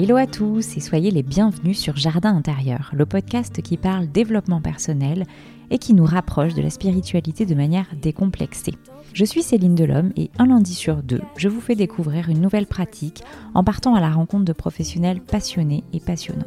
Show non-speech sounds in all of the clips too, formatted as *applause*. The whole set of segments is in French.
Hello à tous et soyez les bienvenus sur Jardin intérieur, le podcast qui parle développement personnel et qui nous rapproche de la spiritualité de manière décomplexée. Je suis Céline Delhomme et un lundi sur deux, je vous fais découvrir une nouvelle pratique en partant à la rencontre de professionnels passionnés et passionnants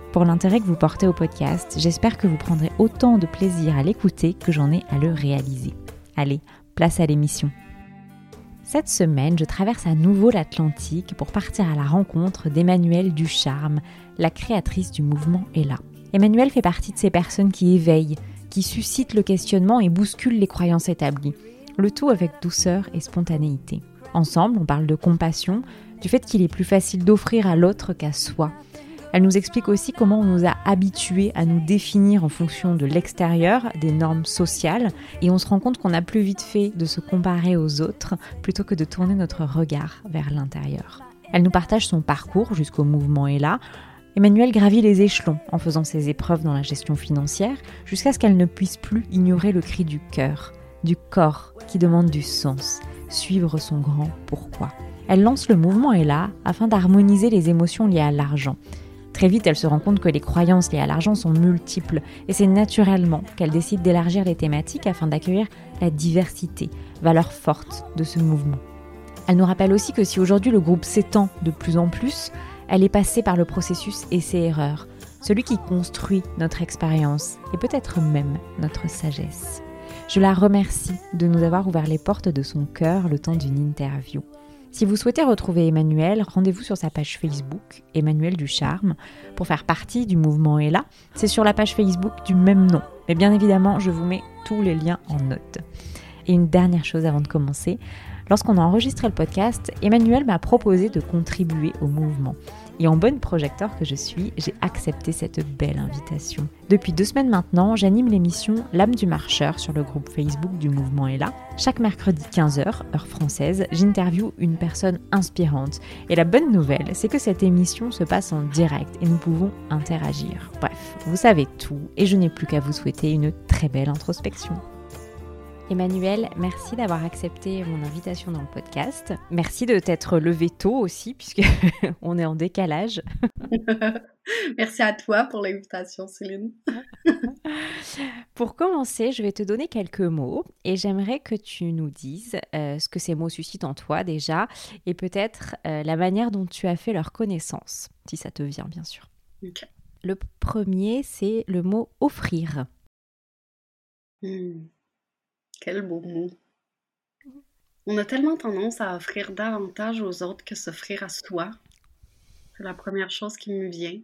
pour l'intérêt que vous portez au podcast. J'espère que vous prendrez autant de plaisir à l'écouter que j'en ai à le réaliser. Allez, place à l'émission. Cette semaine, je traverse à nouveau l'Atlantique pour partir à la rencontre d'Emmanuelle Ducharme, la créatrice du mouvement Ella. Emmanuelle fait partie de ces personnes qui éveillent, qui suscitent le questionnement et bousculent les croyances établies, le tout avec douceur et spontanéité. Ensemble, on parle de compassion, du fait qu'il est plus facile d'offrir à l'autre qu'à soi, elle nous explique aussi comment on nous a habitués à nous définir en fonction de l'extérieur, des normes sociales, et on se rend compte qu'on a plus vite fait de se comparer aux autres plutôt que de tourner notre regard vers l'intérieur. Elle nous partage son parcours jusqu'au mouvement est là. Emmanuel gravit les échelons en faisant ses épreuves dans la gestion financière jusqu'à ce qu'elle ne puisse plus ignorer le cri du cœur, du corps qui demande du sens, suivre son grand pourquoi. Elle lance le mouvement là afin d'harmoniser les émotions liées à l'argent Très vite, elle se rend compte que les croyances liées à l'argent sont multiples et c'est naturellement qu'elle décide d'élargir les thématiques afin d'accueillir la diversité, valeur forte de ce mouvement. Elle nous rappelle aussi que si aujourd'hui le groupe s'étend de plus en plus, elle est passée par le processus essai-erreur, celui qui construit notre expérience et peut-être même notre sagesse. Je la remercie de nous avoir ouvert les portes de son cœur le temps d'une interview. Si vous souhaitez retrouver Emmanuel, rendez-vous sur sa page Facebook, Emmanuel du Charme, pour faire partie du mouvement Ella. C'est sur la page Facebook du même nom. Mais bien évidemment, je vous mets tous les liens en note. Et une dernière chose avant de commencer. Lorsqu'on a enregistré le podcast, Emmanuel m'a proposé de contribuer au mouvement. Et en bonne projecteur que je suis, j'ai accepté cette belle invitation. Depuis deux semaines maintenant, j'anime l'émission L'âme du marcheur sur le groupe Facebook du mouvement là. Chaque mercredi 15h, heure française, j'interviewe une personne inspirante. Et la bonne nouvelle, c'est que cette émission se passe en direct et nous pouvons interagir. Bref, vous savez tout et je n'ai plus qu'à vous souhaiter une très belle introspection. Emmanuel, merci d'avoir accepté mon invitation dans le podcast. Merci de t'être levé tôt aussi, puisque *laughs* on est en décalage. *laughs* merci à toi pour l'invitation, Céline. *laughs* pour commencer, je vais te donner quelques mots et j'aimerais que tu nous dises euh, ce que ces mots suscitent en toi déjà et peut-être euh, la manière dont tu as fait leur connaissance, si ça te vient bien sûr. Le premier, c'est le mot offrir. Hmm. Quel beau mot. On a tellement tendance à offrir davantage aux autres que s'offrir à soi. C'est la première chose qui me vient.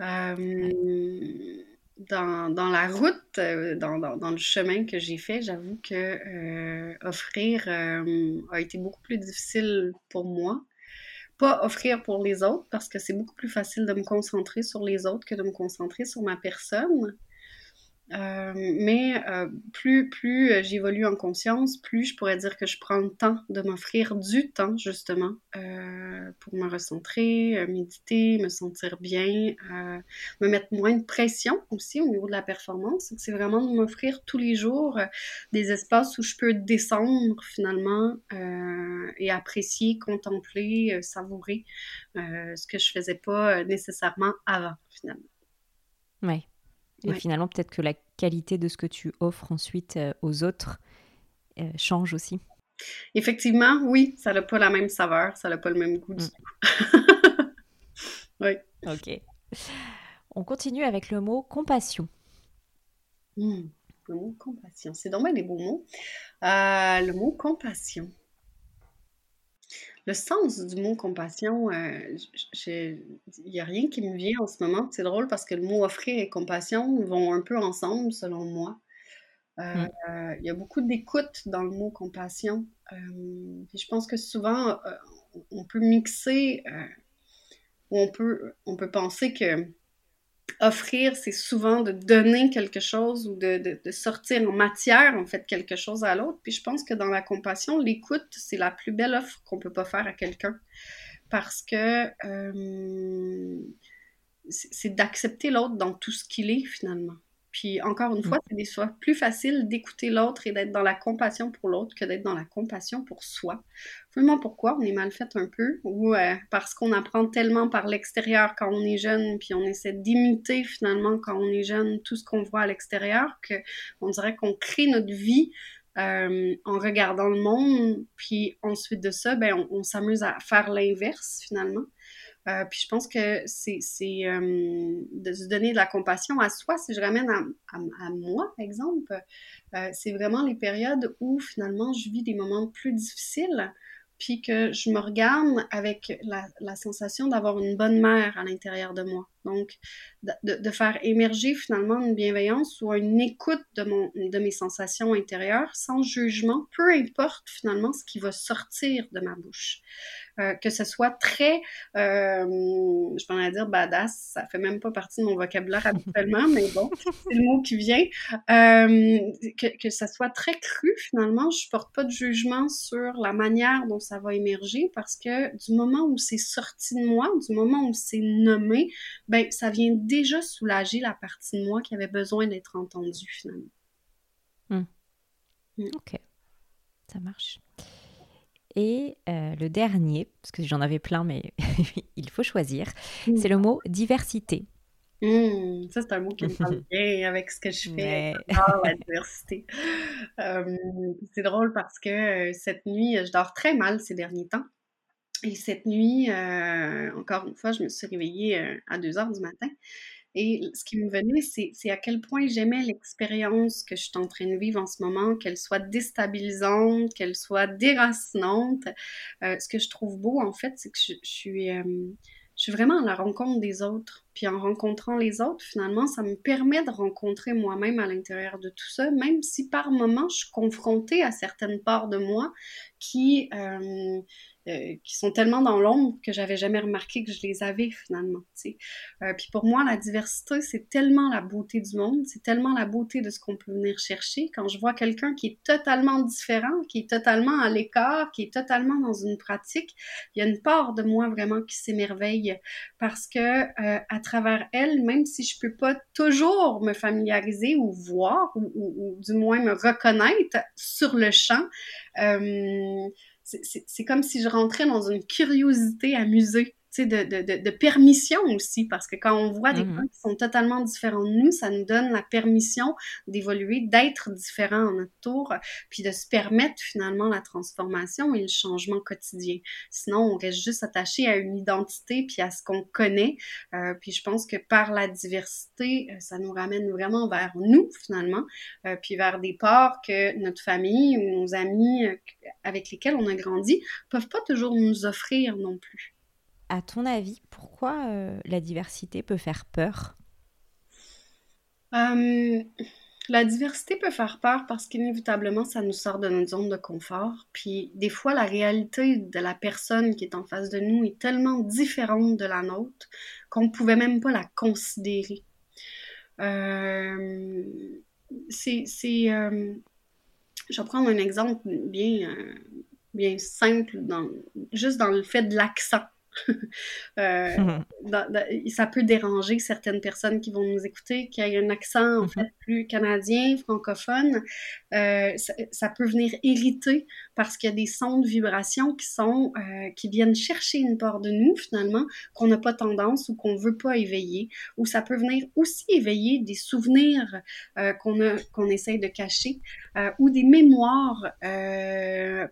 Euh, dans, la route, euh, dans, le chemin que j'ai fait, j'avoue que euh, offrir a été beaucoup plus difficile pour moi. Pas offrir pour les autres, parce que c'est beaucoup plus facile de me concentrer sur les autres que de me concentrer sur ma personne. Euh, mais euh, plus, plus euh, j'évolue en conscience, plus je pourrais dire que je prends le temps de m'offrir du temps, justement, pour me recentrer, méditer, me sentir bien, me mettre moins de pression aussi au niveau de la performance. C'est vraiment de m'offrir tous les jours des espaces où je peux descendre finalement et apprécier, contempler, savourer ce que je faisais pas nécessairement avant, finalement. Oui. Et finalement, peut-être que la qualité de ce que tu offres ensuite euh, aux autres euh, change aussi. Effectivement, oui, ça n'a pas la même saveur, ça n'a pas le même goût du mm. tout. *laughs* oui. Ok. On continue avec le mot compassion. Hmm. Le mot compassion. C'est dommage des beaux mots. Euh, le mot compassion. Le sens du mot compassion, euh, il n'y a rien qui me vient en ce moment. C'est drôle parce que le mot offrir et compassion vont un peu ensemble, selon moi. Euh, mm. Il y a beaucoup d'écoute dans le mot compassion. je pense que souvent, on peut mixer, ou on peut, on peut penser que offrir, c'est souvent de donner quelque chose ou de, sortir en matière, en fait, quelque chose à l'autre. Puis je pense que dans la compassion, l'écoute, c'est la plus belle offre qu'on peut pas faire à quelqu'un. Parce que euh, c'est d'accepter l'autre dans tout ce qu'il est, finalement. Puis encore une fois, c'est des fois plus facile d'écouter l'autre et d'être dans la compassion pour l'autre que d'être dans la compassion pour soi. Vraiment pourquoi on est mal fait un peu ou euh, parce qu'on apprend tellement par l'extérieur quand on est jeune, puis on essaie d'imiter finalement quand on est jeune tout ce qu'on voit à l'extérieur que on dirait qu'on crée notre vie euh, en regardant le monde, puis ensuite de ça, ben on, on s'amuse à faire l'inverse finalement. Euh, puis je pense que c'est euh, de se donner de la compassion à soi. Si je ramène à, à, moi, exemple, euh, c'est vraiment les périodes où finalement je vis des moments plus difficiles, puis que je me regarde avec la, la sensation d'avoir une bonne mère à l'intérieur de moi. Donc, de, de, faire émerger finalement une bienveillance ou une écoute de, mon, de mes sensations intérieures sans jugement, peu importe finalement ce qui va sortir de ma bouche. Euh, que ce soit très, euh, je pourrais dire badass, ça fait même pas partie de mon vocabulaire habituellement, mais bon, *laughs* c'est le mot qui vient, euh, que, que ça soit très cru finalement, je porte pas de jugement sur la manière dont ça va émerger parce que du moment où c'est sorti de moi, du moment où c'est nommé, ben ça vient déjà soulager la partie de moi qui avait besoin d'être entendue finalement. Hmm. Hmm. Ok, ça marche. Et euh, le dernier, parce que j'en avais plein, mais *laughs* il faut choisir, mm. c'est le mot diversité. Mm, ça, c'est un mot qui me parle *laughs* bien avec ce que je fais. Ah, la *laughs* diversité. Euh, c'est drôle parce que euh, cette nuit, je dors très mal ces derniers temps. Et cette nuit, encore une fois, je me suis réveillée à 2 heures du matin. Et ce qui me venait, c'est à quel point j'aimais l'expérience que je suis en train de vivre en ce moment, qu'elle soit déstabilisante, qu'elle soit déracinante. Euh, ce que je trouve beau, en fait, c'est que je, suis, euh, je suis vraiment à la rencontre des autres. Puis en rencontrant les autres, finalement, ça me permet de rencontrer moi-même à l'intérieur de tout ça, même si par moments, je suis confrontée à certaines parts de moi qui... Euh, euh, qui sont tellement dans l'ombre que j'avais jamais remarqué que je les avais finalement. Euh, puis pour moi, la diversité, c'est tellement la beauté du monde, c'est tellement la beauté de ce qu'on peut venir chercher. Quand je vois quelqu'un qui est totalement différent, qui est totalement à l'écart, qui est totalement dans une pratique, il y a une part de moi vraiment qui s'émerveille parce que euh, à travers elle, même si je peux pas toujours me familiariser ou voir ou, du moins me reconnaître sur le champ, c'est comme si je rentrais dans une curiosité amusée de, de, de, permission aussi, parce que quand on voit des gens mm-hmm. qui sont totalement différents de nous, ça nous donne la permission d'évoluer, d'être différents en notre tour, puis de se permettre finalement la transformation et le changement quotidien. Sinon, on reste juste attaché à une identité puis à ce qu'on connaît. Euh, puis je pense que par la diversité, euh, ça nous ramène vraiment vers nous finalement, euh, puis vers des parts que notre famille ou nos amis avec lesquels on a grandi peuvent pas toujours nous offrir non plus à ton avis, pourquoi euh, la diversité peut faire peur? Euh, La diversité peut faire peur parce qu'inévitablement, ça nous sort de notre zone de confort. Puis des fois, la réalité de la personne qui est en face de nous est tellement différente de la nôtre qu'on ne pouvait même pas la considérer. Euh, je vais prendre un exemple bien, bien simple, dans, juste dans le fait de l'accent. *laughs* Euh, *laughs* ça peut déranger certaines personnes qui vont nous écouter, qui aient un accent en mm-hmm. fait plus canadien, francophone. Euh, ça, peut venir irriter parce qu'il y a des sons de vibration qui sont euh, qui viennent chercher une part de nous finalement qu'on n'a pas tendance ou qu'on veut pas éveiller. Ou ça peut venir aussi éveiller des souvenirs qu'on a qu'on essaye de cacher ou des mémoires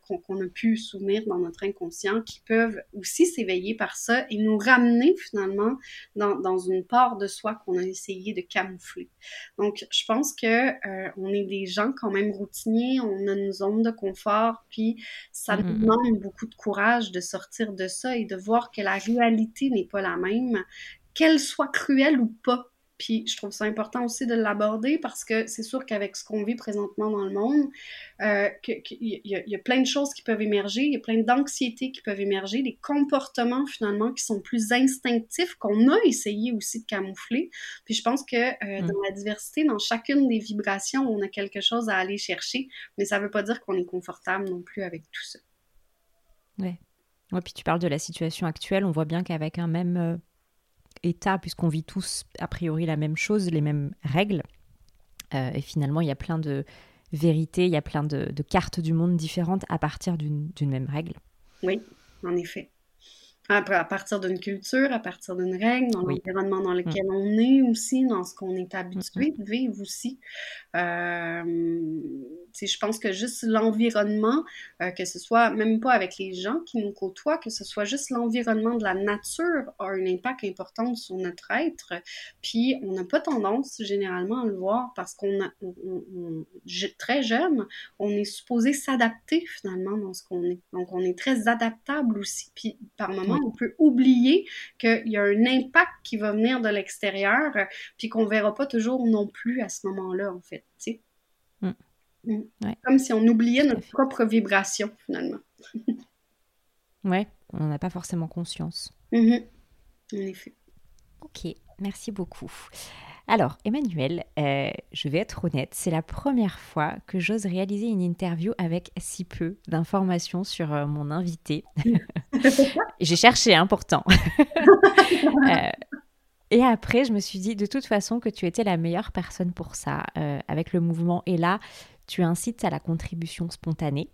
qu'on a pu souvenir dans notre inconscient qui peuvent aussi s'éveiller éveiller par ça et nous ramener finalement dans, dans une part de soi qu'on a essayé de camoufler. Donc, je pense que euh, on est des gens quand même routiniers, on a une zone de confort, puis ça nous mm-hmm. demande beaucoup de courage de sortir de ça et de voir que la réalité n'est pas la même, qu'elle soit cruelle ou pas. Puis je trouve ça important aussi de l'aborder parce que c'est sûr qu'avec ce qu'on vit présentement dans le monde, euh, il y, a plein de choses qui peuvent émerger, il y a plein d'anxiétés qui peuvent émerger, des comportements finalement qui sont plus instinctifs qu'on a essayé aussi de camoufler. Puis je pense que euh, mm. dans la diversité, dans chacune des vibrations, on a quelque chose à aller chercher, mais ça ne veut pas dire qu'on est confortable non plus avec tout ça. Ouais. Ouais, puis tu parles de la situation actuelle, on voit bien qu'avec un même euh, état, puisqu'on vit tous a priori la même chose, les mêmes règles. Euh, et finalement, il y a plein de vérités, il y a plein de, de cartes du monde différentes à partir d'une même règle. Oui, en effet à partir d'une culture, à partir d'une règle, dans l'environnement dans lequel mm. on est aussi, dans ce qu'on est habitué de vivre aussi. Euh, je pense que juste l'environnement, euh, que ce soit même pas avec les gens qui nous côtoient, que ce soit juste l'environnement de la nature a un impact important sur notre être. Puis on n'a pas tendance généralement à le voir parce qu'on a très jeune, on est supposé s'adapter finalement dans ce qu'on est. Donc on est très adaptable aussi. Puis par moments, on peut oublier qu'il y a un impact qui va venir de l'extérieur, puis qu'on verra pas toujours non plus à ce moment-là, en fait. Mm. Mm. Comme si on oubliait notre propre vibration, finalement. *laughs* ouais, on n'a pas forcément conscience. Mm-hmm. En effet. Ok, merci beaucoup. Alors, Emmanuel, euh, je vais être honnête, c'est la première fois que j'ose réaliser une interview avec si peu d'informations sur euh, mon invité. *laughs* J'ai cherché, hein, pourtant. *laughs* Euh, et après, je me suis dit de toute façon que tu étais la meilleure personne pour ça. avec le mouvement Et là, tu incites à la contribution spontanée,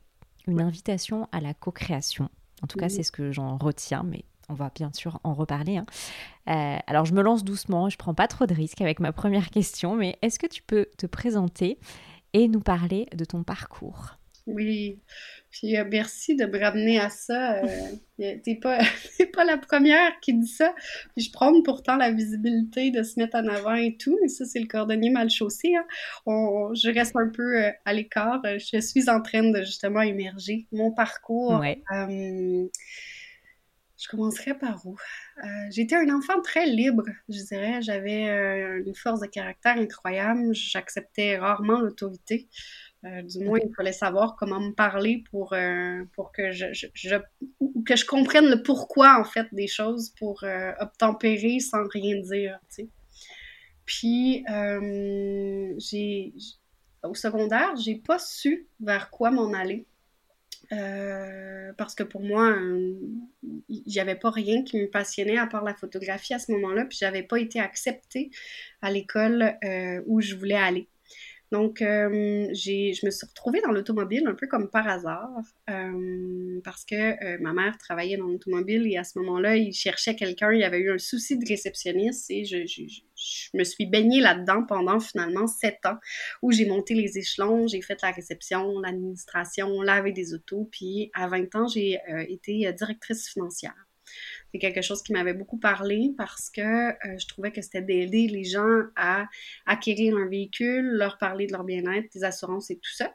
une invitation à la co-création. En tout cas, c'est ce que j'en retiens, mais on va bien sûr en reparler. Hein. Euh, alors je me lance doucement, je prends pas trop de risques avec ma première question, mais est-ce que tu peux te présenter et nous parler de ton parcours? Oui, puis euh, merci de me ramener à ça. Euh, t'es pas, *laughs* pas la première qui dit ça. Puis je prends pourtant la visibilité de se mettre en avant et tout, mais ça c'est le cordonnier mal chaussé. Hein. je reste un peu euh, à l'écart. Je suis en train de justement émerger. Mon parcours. Ouais. Je commencerai par où? Euh, j'étais un enfant très libre, je dirais. J'avais euh, une force de caractère incroyable. J'acceptais rarement l'autorité. Euh, du moins, il fallait savoir comment me parler pour, pour que je, que je comprenne le pourquoi, en fait, des choses, pour obtempérer sans rien dire. Puis, au secondaire, j'ai pas su vers quoi m'en aller. Euh, parce que pour moi, il n'y avait pas rien qui me passionnait à part la photographie à ce moment-là, puis j'avais pas été acceptée à l'école euh, où je voulais aller. Donc, euh, je me suis retrouvée dans l'automobile un peu comme par hasard, euh, parce que euh, ma mère travaillait dans l'automobile et à ce moment-là, il cherchait quelqu'un, il y avait eu un souci de réceptionniste et je, me suis baignée là-dedans pendant finalement sept ans, où j'ai monté les échelons, j'ai fait la réception, l'administration, lavé des autos, puis à 20 ans, j'ai été directrice financière. C'est quelque chose qui m'avait beaucoup parlé parce que euh, je trouvais que c'était d'aider les gens à acquérir un véhicule, leur parler de leur bien-être, des assurances et tout ça.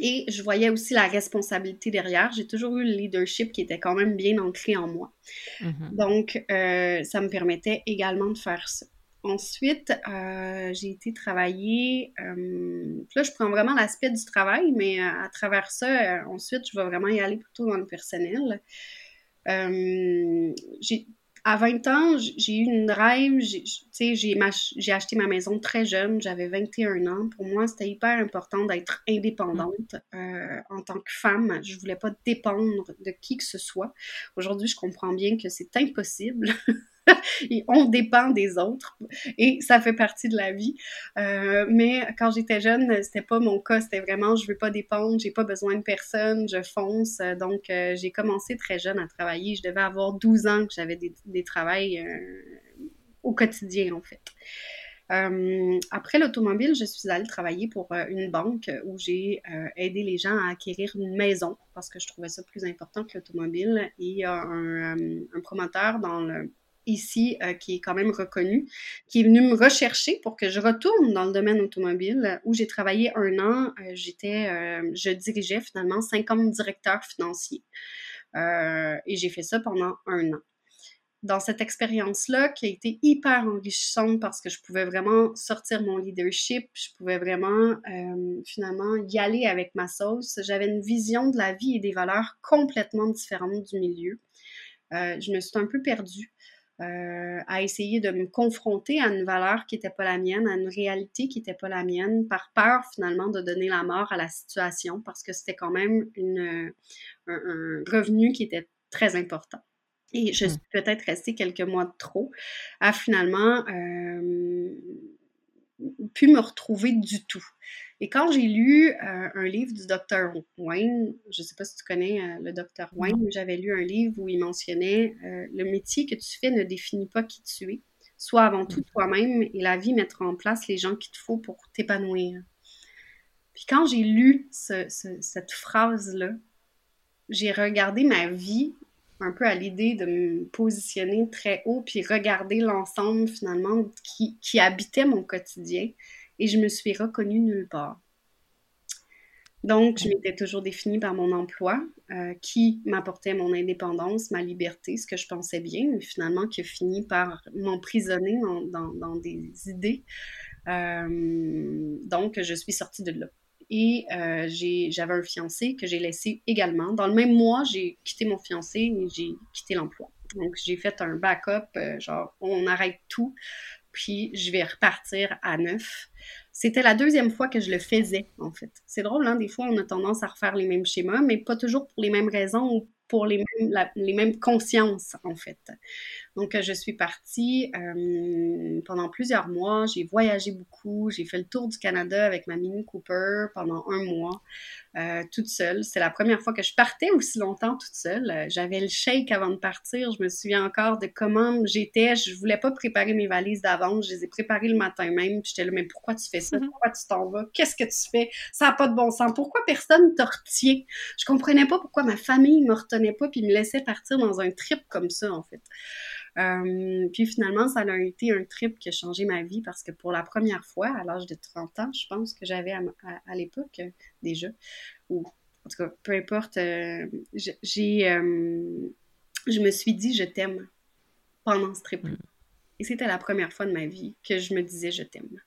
Et je voyais aussi la responsabilité derrière. J'ai toujours eu le leadership qui était quand même bien ancré en moi. Mm-hmm. Donc, euh, ça me permettait également de faire ça. Ensuite, euh, j'ai été travailler. là, je prends vraiment l'aspect du travail, mais à travers ça, ensuite, je vais vraiment y aller plutôt dans le personnel. Euh, à 20 ans, j'ai eu une rêve, j'ai acheté ma maison très jeune, j'avais 21 ans. Pour moi, c'était hyper important d'être indépendante euh, en tant que femme. Je voulais pas dépendre de qui que ce soit. Aujourd'hui, je comprends bien que c'est impossible. *laughs* *laughs* et on dépend des autres et ça fait partie de la vie. Euh, mais quand j'étais jeune, c'était pas mon cas, c'était vraiment je veux pas dépendre, j'ai pas besoin de personne, je fonce. Donc euh, j'ai commencé très jeune à travailler. Je devais avoir 12 ans que j'avais des, des travails euh, au quotidien en fait. Après l'automobile, je suis allée travailler pour une banque où j'ai aidé les gens à acquérir une maison parce que je trouvais ça plus important que l'automobile. Et il y a un promoteur dans le, ici qui est quand même reconnu, qui est venu me rechercher pour que je retourne dans le domaine automobile où j'ai travaillé un an. J'étais, je dirigeais finalement 50 directeurs financiers. et j'ai fait ça pendant un an dans cette expérience-là qui a été hyper enrichissante parce que je pouvais vraiment sortir mon leadership, je pouvais vraiment euh, finalement y aller avec ma sauce. J'avais une vision de la vie et des valeurs complètement différentes du milieu. Euh, je me suis un peu perdue euh, à essayer de me confronter à une valeur qui n'était pas la mienne, à une réalité qui n'était pas la mienne, par peur finalement de donner la mort à la situation parce que c'était quand même une, un revenu qui était très important. Et je mmh. suis peut-être restée quelques mois de trop à finalement euh, pu me retrouver du tout. Et quand j'ai lu euh, un livre du docteur Wayne, je ne sais pas si tu connais euh, le docteur Wayne, j'avais lu un livre où il mentionnait le métier que tu fais ne définit pas qui tu es. Sois avant tout mmh. toi-même et la vie mettra en place les gens qu'il te faut pour t'épanouir. Puis quand j'ai lu cette phrase-là, j'ai regardé ma vie un peu à l'idée de me positionner très haut puis regarder l'ensemble finalement qui, qui, habitait mon quotidien et je me suis reconnue nulle part. Donc, je m'étais toujours définie par mon emploi euh, qui m'apportait mon indépendance, ma liberté, ce que je pensais bien, mais finalement qui a fini par m'emprisonner dans, dans, des idées. Euh, donc, je suis sortie de là. Et euh, j'avais un fiancé que j'ai laissé également. Dans le même mois, j'ai quitté mon fiancé et j'ai quitté l'emploi. Donc, j'ai fait un backup, genre, on arrête tout, puis je vais repartir à neuf. C'était la deuxième fois que je le faisais, en fait. C'est drôle, hein? Des fois, on a tendance à refaire les mêmes schémas, mais pas toujours pour les mêmes raisons ou pour les mêmes, les mêmes consciences, en fait. Donc, je suis partie euh, pendant plusieurs mois. J'ai voyagé beaucoup. J'ai fait le tour du Canada avec ma Mini Cooper pendant un mois. Euh, toute seule. C'est la première fois que je partais aussi longtemps toute seule. Euh, j'avais le shake avant de partir. Je me souviens encore de comment j'étais. Je voulais pas préparer mes valises d'avance. Je les ai préparées le matin même. J'étais là, mais pourquoi tu fais ça? Mm-hmm. Pourquoi tu t'en vas? Qu'est-ce que tu fais? Ça n'a pas de bon sens. Pourquoi personne te retient? Je comprenais pas pourquoi ma famille me retenait pas puis me laissait partir dans un trip comme ça, en fait. Euh, puis finalement, ça a été un trip qui a changé ma vie parce que pour la première fois, à l'âge de 30 ans, je pense que j'avais à, l'époque euh, déjà, ou en tout cas, peu importe, euh, j'ai, je me suis dit je t'aime pendant ce trip mm. Et c'était la première fois de ma vie que je me disais je t'aime.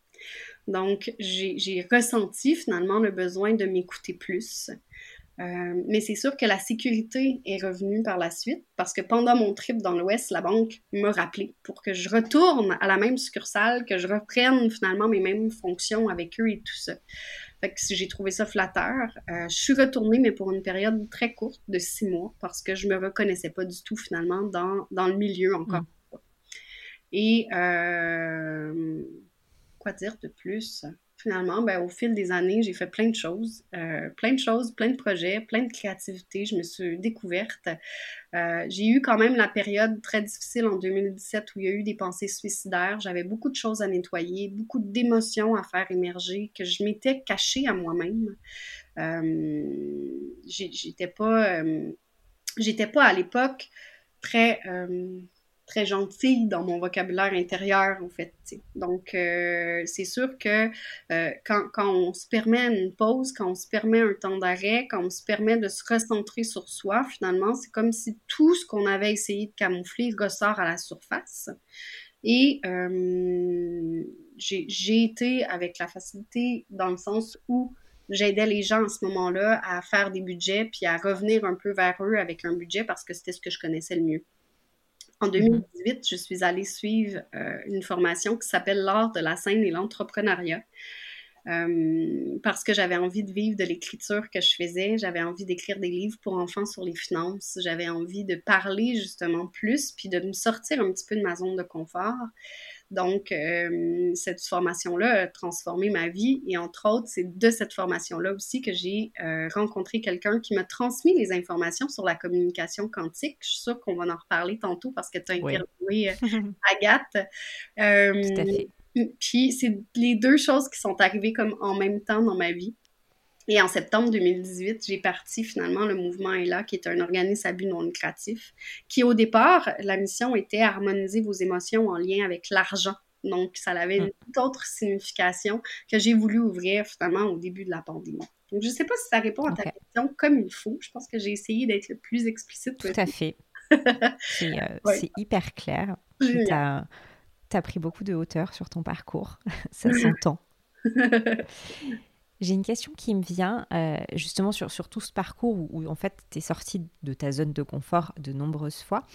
Donc, j'ai ressenti finalement le besoin de m'écouter plus, euh, mais c'est sûr que la sécurité est revenue par la suite parce que pendant mon trip dans l'Ouest, la banque m'a rappelé pour que je retourne à la même succursale, que je reprenne finalement mes mêmes fonctions avec eux et tout ça. Fait que j'ai trouvé ça flatteur. Euh, je suis retournée, mais pour une période très courte de six mois parce que je me reconnaissais pas du tout finalement dans, dans le milieu encore. Mm. Et euh, quoi dire de plus? Finalement, ben, au fil des années, j'ai fait plein de choses, euh, plein de choses, plein de projets, plein de créativité. Je me suis découverte. Euh, j'ai eu quand même la période très difficile en 2017 où il y a eu des pensées suicidaires. J'avais beaucoup de choses à nettoyer, beaucoup d'émotions à faire émerger que je m'étais cachée à moi-même. Euh, j'étais pas, j'étais pas à l'époque très très gentille dans mon vocabulaire intérieur, en fait. Donc, euh, c'est sûr que euh, quand, quand, on se permet une pause, quand on se permet un temps d'arrêt, quand on se permet de se recentrer sur soi, finalement, c'est comme si tout ce qu'on avait essayé de camoufler ressort à la surface. Et euh, j'ai été avec la facilité dans le sens où j'aidais les gens à ce moment-là à faire des budgets puis à revenir un peu vers eux avec un budget parce que c'était ce que je connaissais le mieux. En 2018, mhm. je suis allée suivre euh, une formation qui s'appelle l'art de la scène et l'entrepreneuriat. Euh, parce que j'avais envie de vivre de l'écriture que je faisais, j'avais envie d'écrire des livres pour enfants sur les finances, j'avais envie de parler justement plus, puis de me sortir un petit peu de ma zone de confort. Donc, euh, cette formation-là a transformé ma vie et entre autres, c'est de cette formation-là aussi que j'ai euh, rencontré quelqu'un qui m'a transmis les informations sur la communication quantique. Je suis sûre qu'on va en reparler tantôt parce que tu as interviewé euh, *laughs* Agathe. Tout à fait. Puis c'est les deux choses qui sont arrivées comme en même temps dans ma vie. Et en septembre 2018, j'ai parti finalement le mouvement ELA, qui est un organisme à but non lucratif, qui au départ, la mission était harmoniser vos émotions en lien avec l'argent. Donc, ça avait une toute autre signification que j'ai voulu ouvrir finalement au début de la pandémie. Donc, je ne sais pas si ça répond à ta question comme il faut. Je pense que j'ai essayé d'être le plus explicite possible. Tout à fait. *laughs* Euh, c'est hyper clair. Tu as, as, pris beaucoup de hauteur sur ton parcours. *laughs* ça s'entend. *laughs* J'ai une question qui me vient euh, justement sur, sur, tout ce parcours où, en fait tu es sorti de ta zone de confort de nombreuses fois.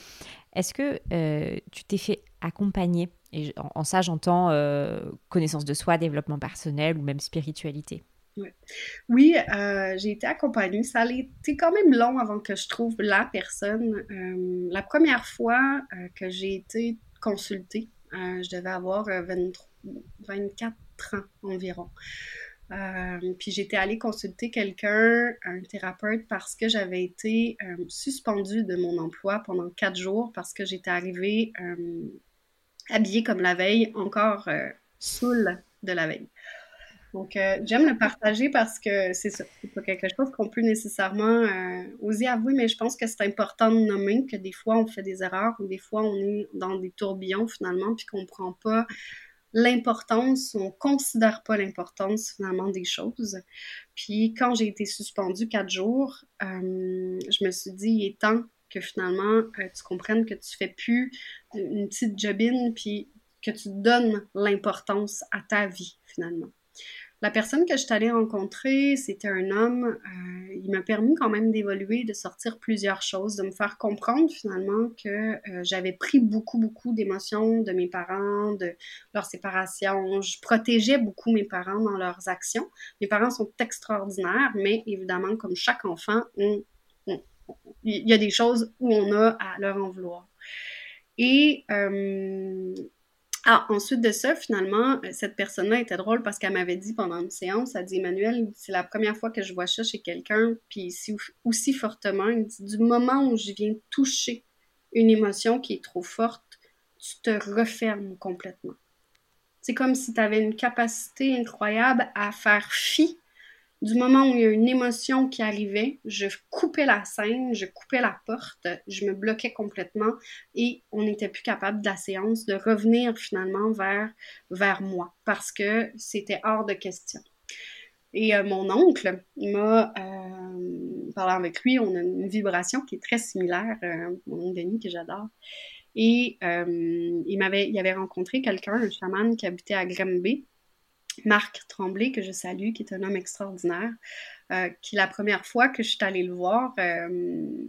Est-ce que euh, tu t'es fait accompagner? Et en, ça j'entends euh, connaissance de soi, développement personnel ou même spiritualité. Oui, j'ai été accompagnée. Ça a été quand même long avant que je trouve la personne. la première fois que j'ai été consultée, je devais avoir 23, 24 ans environ. Euh, puis j'étais allée consulter quelqu'un, un thérapeute, parce que j'avais été euh, suspendue de mon emploi pendant quatre jours parce que j'étais arrivée euh, habillée comme la veille, encore saoule de la veille. Donc, j'aime le partager parce que c'est ça. C'est pas quelque chose qu'on peut nécessairement oser avouer, mais je pense que c'est important de nommer que des fois, on fait des erreurs ou des fois, on est dans des tourbillons finalement, puis qu'on prend pas l'importance, on considère pas l'importance finalement des choses. Puis quand j'ai été suspendue quatre jours, euh, je me suis dit, il est temps que finalement euh, tu comprennes que tu fais plus une petite jobine, puis que tu donnes l'importance à ta vie finalement. La personne que je suis allée rencontrer, c'était un homme. Euh, il m'a permis quand même d'évoluer, de sortir plusieurs choses, de me faire comprendre finalement que euh, j'avais pris beaucoup, beaucoup d'émotions de mes parents, de leur séparation. Je protégeais beaucoup mes parents dans leurs actions. Mes parents sont extraordinaires, mais évidemment, comme chaque enfant, il y a des choses où on a à leur en vouloir. Et euh, ah, ensuite de ça, finalement, euh, cette personne-là était drôle parce qu'elle m'avait dit pendant une séance, elle dit Emmanuel, c'est la première fois que je vois ça chez quelqu'un, puis aussi fortement, dit du moment où je viens toucher une émotion qui est trop forte, tu te refermes complètement. C'est comme si tu avais une capacité incroyable à faire fi du moment où il y a une émotion qui arrivait, je coupais la scène, je coupais la porte, je me bloquais complètement et on n'était plus capable de la séance de revenir finalement vers, vers moi parce que c'était hors de question. Et euh, mon oncle, m'a euh, parlé avec lui, on a une vibration qui est très similaire, euh, mon oncle Denis que j'adore. Et il m'avait, il avait rencontré quelqu'un, un chaman qui habitait à Granby, Marc Tremblay, que je salue, qui est un homme extraordinaire, euh, qui la première fois que je suis allée le voir, euh,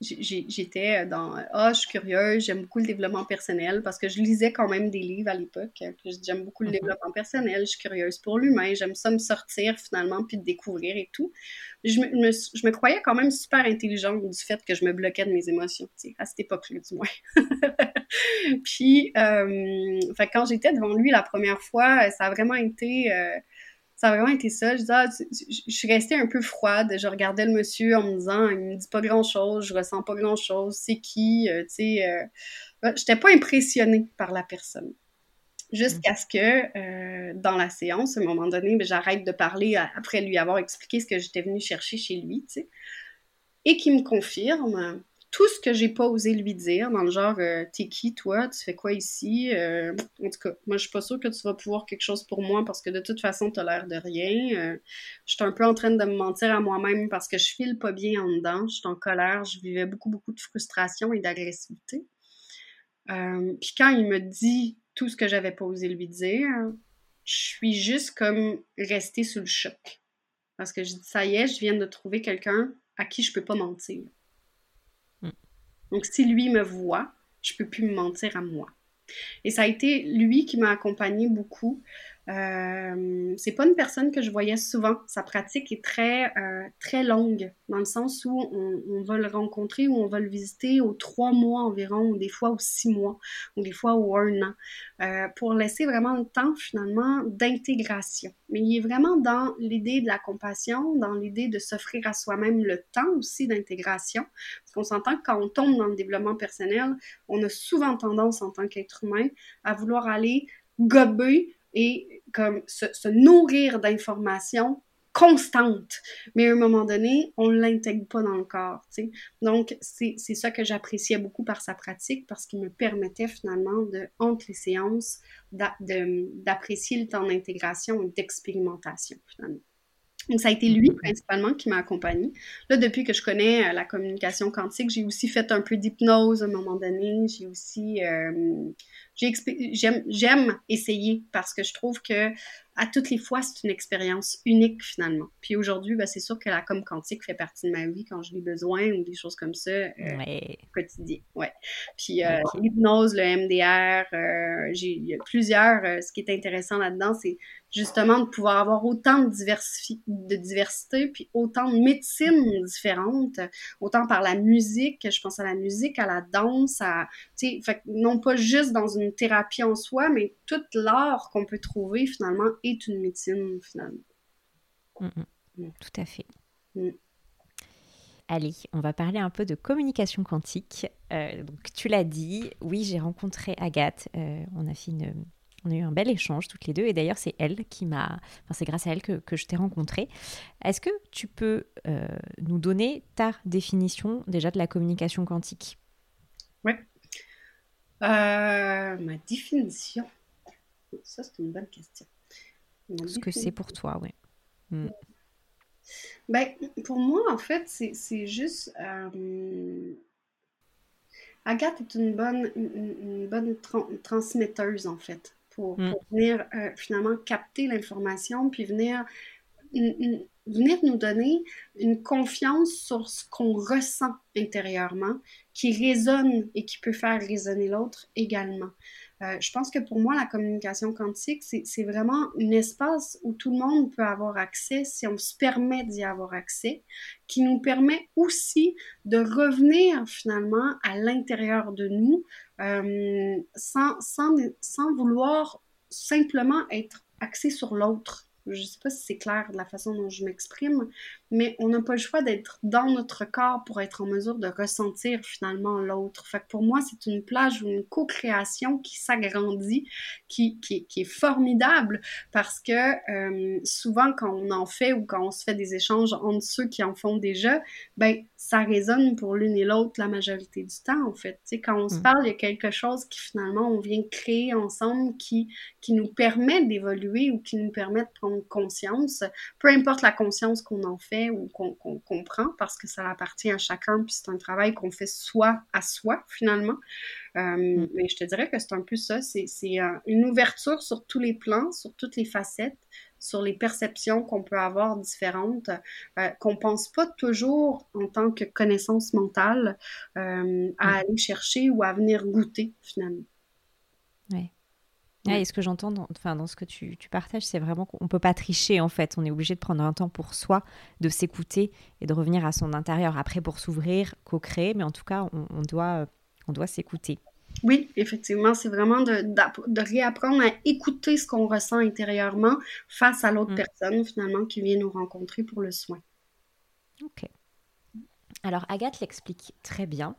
j'étais dans Ah, je suis curieuse, j'aime beaucoup le développement personnel parce que je lisais quand même des livres à l'époque. J'aime beaucoup le mhm. développement personnel, je suis curieuse pour l'humain, j'aime ça me sortir finalement puis de découvrir et tout. Je me, je me, croyais quand même super intelligente du fait que je me bloquais de mes émotions, à cette époque-là du moins. *laughs* puis, euh, fait, quand j'étais devant lui la première fois, ça a vraiment été. Euh, ça a vraiment été ça. Je, ah, je, suis restée un peu froide. Je regardais le monsieur en me disant, il me dit pas grand chose, je ressens pas grand chose, c'est qui, euh, tu sais. Euh, j'étais pas impressionnée par la personne. Jusqu'à ce que, euh, dans la séance, à un moment donné, ben, j'arrête de parler après lui avoir expliqué ce que j'étais venue chercher chez lui, tu sais. Et qu'il me confirme tout ce que j'ai pas osé lui dire, dans le genre euh, T'es qui toi? Tu fais quoi ici? Euh, en tout cas, moi je suis pas sûre que tu vas pouvoir quelque chose pour moi parce que de toute façon, t'as l'air de rien. Euh, je suis un peu en train de me mentir à moi-même parce que je file pas bien en dedans. Je suis en colère, je vivais beaucoup, beaucoup de frustration et d'agressivité. Puis quand il me dit tout ce que j'avais pas osé lui dire, je suis juste comme restée sous le choc. Parce que je dis, ça y est, je viens de trouver quelqu'un à qui je peux pas mentir. Donc, si lui me voit, je peux plus me mentir à moi. Et ça a été lui qui m'a accompagné beaucoup euh, c'est pas une personne que je voyais souvent. Sa pratique est très, euh, très longue, dans le sens où on, on, va le rencontrer ou on va le visiter aux trois mois environ, ou des fois aux six mois, ou des fois au un an, euh, pour laisser vraiment le temps finalement d'intégration. Mais il est vraiment dans l'idée de la compassion, dans l'idée de s'offrir à soi-même le temps aussi d'intégration. Parce qu'on s'entend que quand on tombe dans le développement personnel, on a souvent tendance en tant qu'être humain à vouloir aller gober et comme se nourrir d'informations constante. Mais à un moment donné, on ne l'intègre pas dans le corps. sais. Donc, c'est ça que j'appréciais beaucoup par sa pratique parce qu'il me permettait finalement, entre les séances, d'apprécier le temps d'intégration et d'expérimentation finalement. Donc, ça a été lui principalement qui m'a accompagné. Là, depuis que je connais euh, la communication quantique, j'ai aussi fait un peu d'hypnose à un moment donné. J'ai aussi. Euh, j'aime essayer parce que je trouve que à toutes les fois, c'est une expérience unique finalement. Puis aujourd'hui, ben, c'est sûr que la com quantique fait partie de ma vie quand je l'ai besoin ou des choses comme ça euh, quotidien. Ouais. Puis euh, l'hypnose, le MDR, euh, j'ai il y a plusieurs. Ce qui est intéressant là-dedans, c'est justement de pouvoir avoir autant de, de diversité, puis autant de médecines différentes, autant par la musique, je pense à la musique, à la danse, à, tu sais, non pas juste dans une thérapie en soi, mais tout l'art qu'on peut trouver finalement est une médecine finalement. Mm, mm. Mm. Tout à fait. Allez, on va parler un peu de communication quantique. Euh, donc, tu l'as dit, oui, j'ai rencontré Agathe. Euh, on a fait une, on a eu un bel échange toutes les deux. Et d'ailleurs, c'est elle qui m'a. Enfin, c'est grâce à elle que, je t'ai rencontré. Est-ce que tu peux euh, nous donner ta définition déjà de la communication quantique? Oui. ma définition. Ça, c'est une bonne question. Ce que c'est pour toi, oui. Hmm. Ben, pour moi, en fait, c'est juste. Euh, Agathe est une bonne, une, bonne transmetteuse, en fait, pour, hmm. venir euh, finalement capter l'information, puis venir, venir nous donner une confiance sur ce qu'on ressent intérieurement, qui résonne et qui peut faire résonner l'autre également. Euh, je pense que pour moi, la communication quantique, c'est vraiment un espace où tout le monde peut avoir accès si on se permet d'y avoir accès, qui nous permet aussi de revenir finalement à l'intérieur de nous euh, sans, sans, sans vouloir simplement être axé sur l'autre. Je ne sais pas si c'est clair de la façon dont je m'exprime, mais on n'a pas le choix d'être dans notre corps pour être en mesure de ressentir finalement l'autre. Fait que pour moi, c'est une plage ou une co-création qui s'agrandit, qui, qui, qui, est formidable parce que euh, souvent quand on en fait ou quand on se fait des échanges entre ceux qui en font déjà, ben ça résonne pour l'une et l'autre la majorité du temps en fait. Tu sais, quand on se mm. parle, il y a quelque chose qui finalement on vient créer ensemble qui, qui nous permet d'évoluer ou qui nous permet de prendre conscience, peu importe la conscience qu'on en fait ou qu'on comprend parce que ça appartient à chacun, puis c'est un travail qu'on fait soi à soi finalement. Euh, mm. Mais je te dirais que c'est un peu ça, c'est euh, une ouverture sur tous les plans, sur toutes les facettes, sur les perceptions qu'on peut avoir différentes, euh, qu'on pense pas toujours en tant que connaissance mentale à mm. aller chercher ou à venir goûter finalement. Oui et ce que j'entends dans, enfin, dans ce que tu, partages, c'est vraiment qu'on ne peut pas tricher en fait. On est obligé de prendre un temps pour soi, de s'écouter et de revenir à son intérieur. Après, pour s'ouvrir, co-créer, mais en tout cas, on, doit, on doit s'écouter. Oui, effectivement, c'est vraiment de, de, réapprendre à écouter ce qu'on ressent intérieurement face à l'autre mm. personne finalement qui vient nous rencontrer pour le soin. Ok. Alors Agathe l'explique très bien.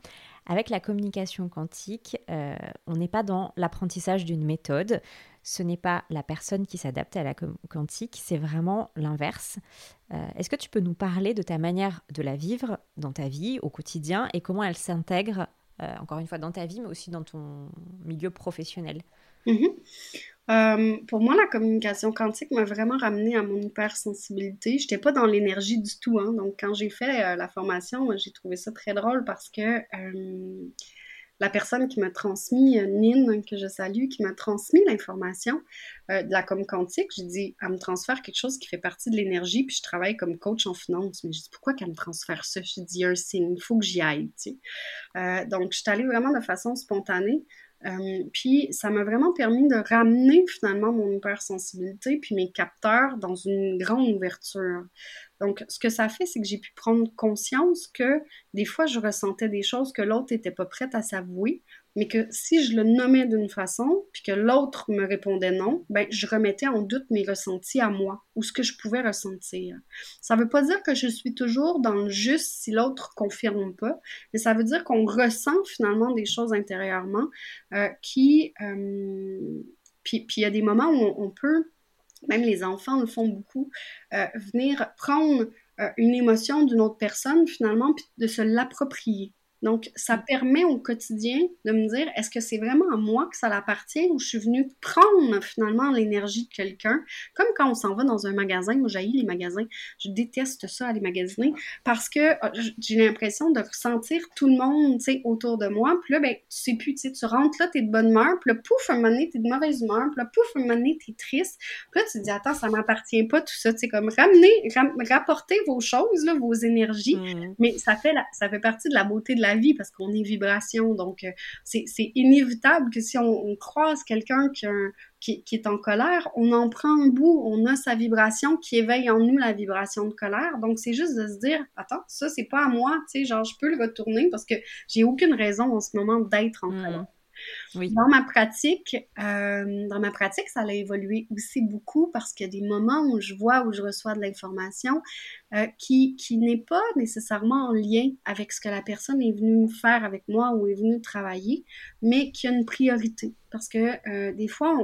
Avec la communication quantique, euh, on n'est pas dans l'apprentissage d'une méthode. Ce n'est pas la personne qui s'adapte à la quantique, c'est vraiment l'inverse. Euh, est-ce que tu peux nous parler de ta manière de la vivre dans ta vie, au quotidien, et comment elle s'intègre, euh, encore une fois, dans ta vie, mais aussi dans ton milieu professionnel? Mm-hmm. Euh, pour moi, la communication quantique m'a vraiment ramené à mon hypersensibilité. Je n'étais pas dans l'énergie du tout. Hein. Donc, quand j'ai fait euh, la formation, j'ai trouvé ça très drôle parce que euh, la personne qui m'a transmis, Nine, que je salue, qui m'a transmis l'information de la com quantique, j'ai dit, elle me transfère quelque chose qui fait partie de l'énergie, puis je travaille comme coach en finance. Mais je dis, pourquoi qu'elle me transfère ça? Je dis, un signe, il faut que j'y aille. donc, je suis allée vraiment de façon spontanée. Euh, puis ça m'a vraiment permis de ramener finalement mon hypersensibilité puis mes capteurs dans une grande ouverture. Donc ce que ça fait, c'est que j'ai pu prendre conscience que des fois je ressentais des choses que l'autre n'était pas prête à s'avouer, mais que si je le nommais d'une façon, puis que l'autre me répondait non, ben je remettais en doute mes ressentis à moi ou ce que je pouvais ressentir. Ça veut pas dire que je suis toujours dans le juste si l'autre confirme pas, mais ça veut dire qu'on ressent finalement des choses intérieurement euh, qui euh, puis il y a des moments où on, peut, même les enfants le font beaucoup, euh, venir prendre une émotion d'une autre personne finalement, puis de se l'approprier. Donc, ça permet au quotidien de me dire, est-ce que c'est vraiment à moi que ça appartient ou je suis venue prendre finalement l'énergie de quelqu'un? Comme quand on s'en va dans un magasin, moi j'haïs les magasins, je déteste ça aller magasiner parce que ah, j'ai l'impression de ressentir tout le monde, tu sais, autour de moi. Puis là, ben, tu sais plus, tu sais, tu rentres là, t'es de bonne humeur, puis là, pouf, un moment donné, t'es de mauvaise humeur, puis là, pouf, un moment donné, t'es triste. Puis là, tu te dis, attends, ça m'appartient pas tout ça, tu sais, comme ramener, rapporter vos choses, là, vos énergies, mmh. mais ça fait, ça fait partie de la beauté de la vie parce qu'on est vibration. Donc, euh, c'est inévitable que si on, croise quelqu'un qui, qui, est en colère, on en prend un bout, on a sa vibration qui éveille en nous la vibration de colère. Donc, c'est juste de se dire, attends, ça, c'est pas à moi, tu sais, genre, je peux le retourner parce que j'ai aucune raison en ce moment d'être en mmh. Dans ma pratique, euh, dans ma pratique, ça a évolué aussi beaucoup parce qu'il y a des moments où je vois, où je reçois de l'information euh, qui, qui n'est pas nécessairement en lien avec ce que la personne est venue faire avec moi ou est venue travailler, mais qui a une priorité. Parce que euh, des fois,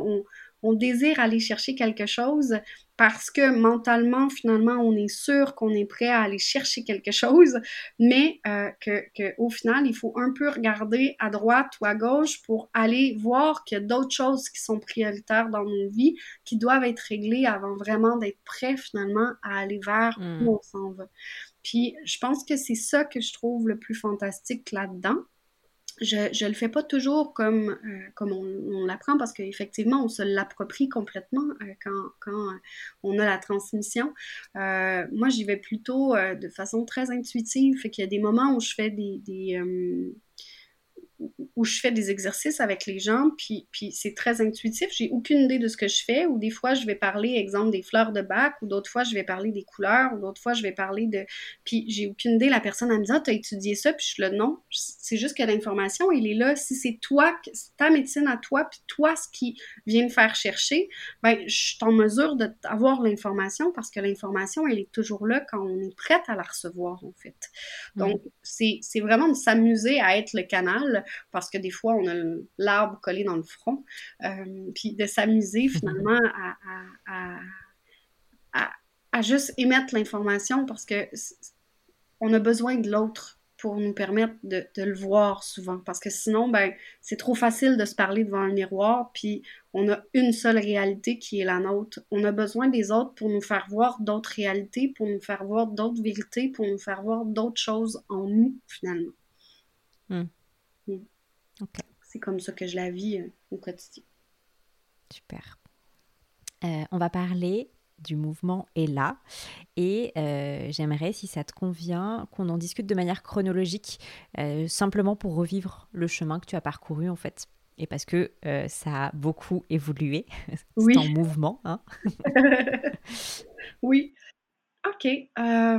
on désire aller chercher quelque chose parce que mentalement, finalement, on est sûr qu'on est prêt à aller chercher quelque chose, mais euh, que, que, au final, il faut un peu regarder à droite ou à gauche pour aller voir qu'il y a d'autres choses qui sont prioritaires dans nos vies, qui doivent être réglées avant vraiment d'être prêt finalement à aller vers où hmm. on s'en va. Puis, je pense que c'est ça que je trouve le plus fantastique là-dedans je ne le fais pas toujours comme, euh, comme on, l'apprend parce qu'effectivement, on se l'approprie complètement euh, quand, quand euh, on a la transmission. moi, j'y vais plutôt de façon très intuitive. Fait qu'il y a des moments où je fais des, des où je fais des exercices avec les gens, puis, puis c'est très intuitif. J'ai aucune idée de ce que je fais, ou des fois, je vais parler, exemple, des fleurs de bac, ou d'autres fois, je vais parler des couleurs, ou d'autres fois, je vais parler de... Puis j'ai aucune idée, la personne, elle me dit « Ah, t'as étudié ça? » Puis je suis là « Non, c'est juste que l'information, elle est là. Si c'est toi, ta médecine à toi, puis toi, ce qui vient me faire chercher, ben je suis en mesure d'avoir l'information, parce que l'information, elle est toujours là quand on est prête à la recevoir, en fait. Donc, c'est vraiment de s'amuser à être le canal, parce que des fois, on a l'arbre collé dans le front, euh, puis de s'amuser finalement à, à, juste émettre l'information parce que on a besoin de l'autre pour nous permettre de, le voir souvent. Parce que sinon, ben, c'est trop facile de se parler devant un miroir, puis on a une seule réalité qui est la nôtre. On a besoin des autres pour nous faire voir d'autres réalités, pour nous faire voir d'autres vérités, pour nous faire voir d'autres choses en nous, finalement. C'est comme ça que je la vis euh, au quotidien. Super. Euh, on va parler du mouvement est là. Et euh, j'aimerais, si ça te convient, qu'on en discute de manière chronologique, simplement pour revivre le chemin que tu as parcouru en fait. Et parce que ça a beaucoup évolué. *laughs* C'est en mouvement. Hein *laughs* oui. OK. Euh,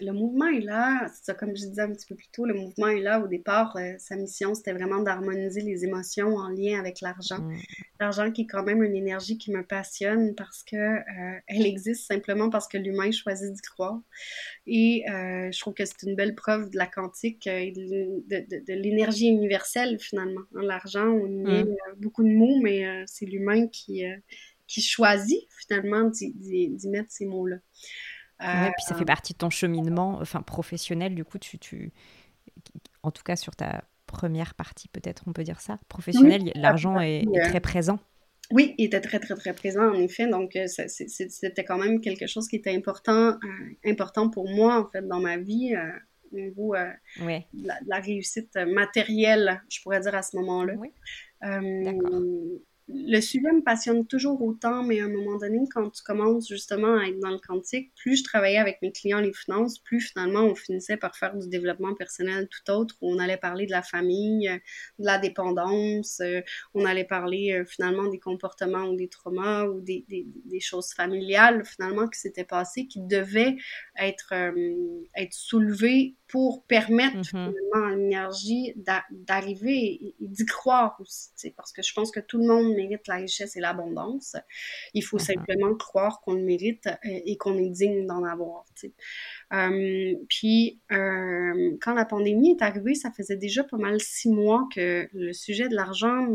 le mouvement est là. Ça, comme je disais un petit peu plus tôt, le mouvement est là. Au départ, euh, sa mission, c'était vraiment d'harmoniser les émotions en lien avec l'argent. Mm. L'argent qui est quand même une énergie qui me passionne parce que euh, elle existe simplement parce que l'humain choisit d'y croire. Et je trouve que c'est une belle preuve de la quantique et de, l'énergie universelle, finalement. L'argent, on y met mm. beaucoup de mots, mais c'est l'humain qui qui choisit finalement d'y mettre ces mots-là. Euh, puis ça fait partie de ton cheminement enfin, professionnel, du coup, tu, tu... en tout cas sur ta première partie, peut-être on peut dire ça, professionnel, l'argent est, très présent. Oui, il était très, très, très présent, en effet. Donc, euh, c'était quand même quelque chose qui était important, euh, important pour moi, en fait, dans ma vie, au niveau de, la, réussite matérielle, je pourrais dire, à ce moment-là. Oui. D'accord le sujet me passionne toujours autant, mais à un moment donné, quand tu commences justement à être dans le quantique, plus je travaillais avec mes clients les finances, plus finalement on finissait par faire du développement personnel tout autre, où on allait parler de la famille, de la dépendance, euh, on allait parler euh, finalement des comportements ou des traumas ou des, des, des choses familiales finalement qui s'étaient passées, qui devaient être, euh, être soulevées pour permettre mm-hmm. finalement à l'énergie d'arriver et, d'y croire aussi, parce que je pense que tout le monde mérite la richesse et l'abondance. Il faut mm-hmm. simplement croire qu'on le mérite euh, et, qu'on est digne d'en avoir. Euh, puis, euh, quand la pandémie est arrivée, ça faisait déjà pas mal six mois que le sujet de l'argent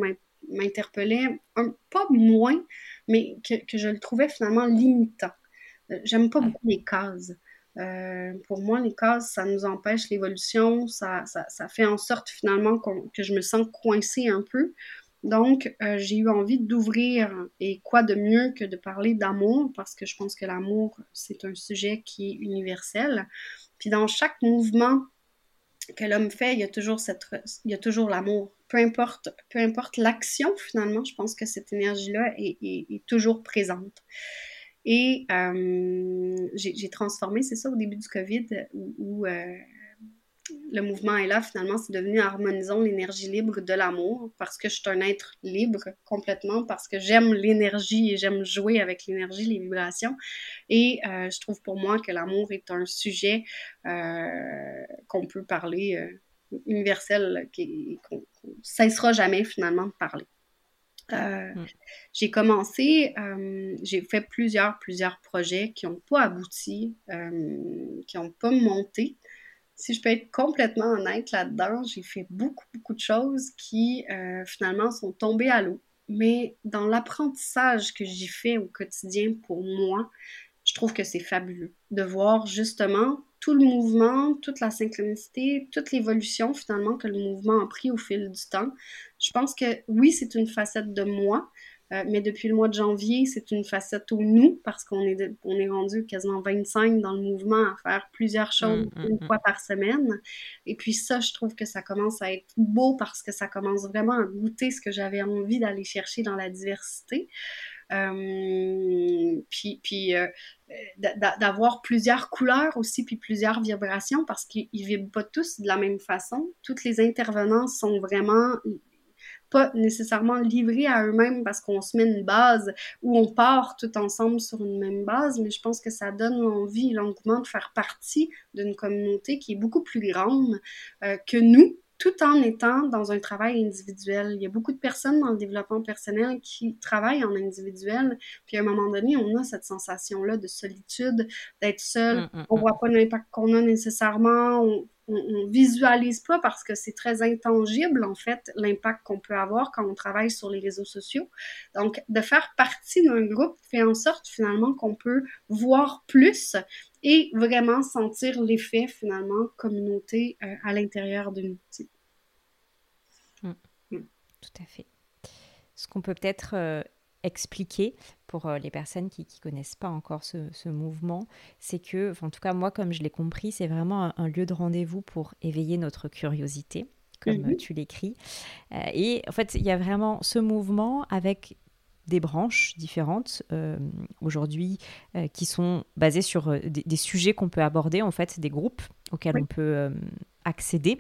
m'interpellait pas moins, mais que, je le trouvais finalement limitant. J'aime pas beaucoup les cases. Euh, pour moi, les cases, ça nous empêche l'évolution, ça, ça, fait en sorte finalement que je me sens coincée un peu. Donc, euh, j'ai eu envie d'ouvrir, et quoi de mieux que de parler d'amour, parce que je pense que l'amour, c'est un sujet qui est universel. Puis dans chaque mouvement que l'homme fait, il y a toujours cette, il y a toujours l'amour. Peu importe, peu importe l'action, finalement, je pense que cette énergie-là est, toujours présente. Et euh, j'ai transformé, c'est ça, au début du COVID, où, euh, le mouvement est là, finalement, c'est devenu harmonisons l'énergie libre de l'amour parce que je suis un être libre complètement, parce que j'aime l'énergie et j'aime jouer avec l'énergie, les vibrations. Et euh, je trouve pour moi que l'amour est un sujet euh, qu'on peut parler euh, universel, qu'on ne cessera jamais finalement de parler. Mm. J'ai commencé, j'ai fait plusieurs, plusieurs projets qui n'ont pas abouti, qui n'ont pas monté si je peux être complètement honnête là-dedans, j'ai fait beaucoup, beaucoup de choses qui euh, finalement sont tombées à l'eau. Mais dans l'apprentissage que j'y fais au quotidien pour moi, je trouve que c'est fabuleux de voir justement tout le mouvement, toute la synchronicité, toute l'évolution finalement que le mouvement a pris au fil du temps. Je pense que oui, c'est une facette de moi, euh, mais depuis le mois de janvier, c'est une facette au nous parce qu'on est, on est rendu quasiment 25 dans le mouvement à faire plusieurs mmh, choses mmh, une mmh. fois par semaine. Et puis ça, je trouve que ça commence à être beau parce que ça commence vraiment à goûter ce que j'avais envie d'aller chercher dans la diversité. Euh, puis, puis euh, d'avoir plusieurs couleurs aussi, puis plusieurs vibrations, parce qu'ils vibrent pas tous de la même façon. Toutes les intervenants sont vraiment pas nécessairement livrés à eux-mêmes parce qu'on se met une base où on part tout ensemble sur une même base, mais je pense que ça donne l'envie l'engouement de faire partie d'une communauté qui est beaucoup plus grande euh, que nous, tout en étant dans un travail individuel. Il y a beaucoup de personnes dans le développement personnel qui travaillent en individuel, puis à un moment donné, on a cette sensation-là de solitude, d'être seul. On mmh, on mmh. voit pas l'impact qu'on a nécessairement. On, on, visualise pas parce que c'est très intangible, en fait, l'impact qu'on peut avoir quand on travaille sur les réseaux sociaux. Donc, de faire partie d'un groupe fait en sorte finalement qu'on peut voir plus et vraiment sentir l'effet finalement communauté euh, à l'intérieur de nous. Mmh. Mmh. Tout à fait. Ce qu'on peut peut-être euh, expliquer pour euh, les personnes qui ne connaissent pas encore ce, mouvement, c'est que, en tout cas moi comme je l'ai compris, c'est vraiment un, lieu de rendez-vous pour éveiller notre curiosité, comme mhm. tu l'écris. Euh, et en fait, il y a vraiment ce mouvement avec des branches différentes euh, aujourd'hui qui sont basées sur des, sujets qu'on peut aborder, en fait, des groupes auxquels on peut accéder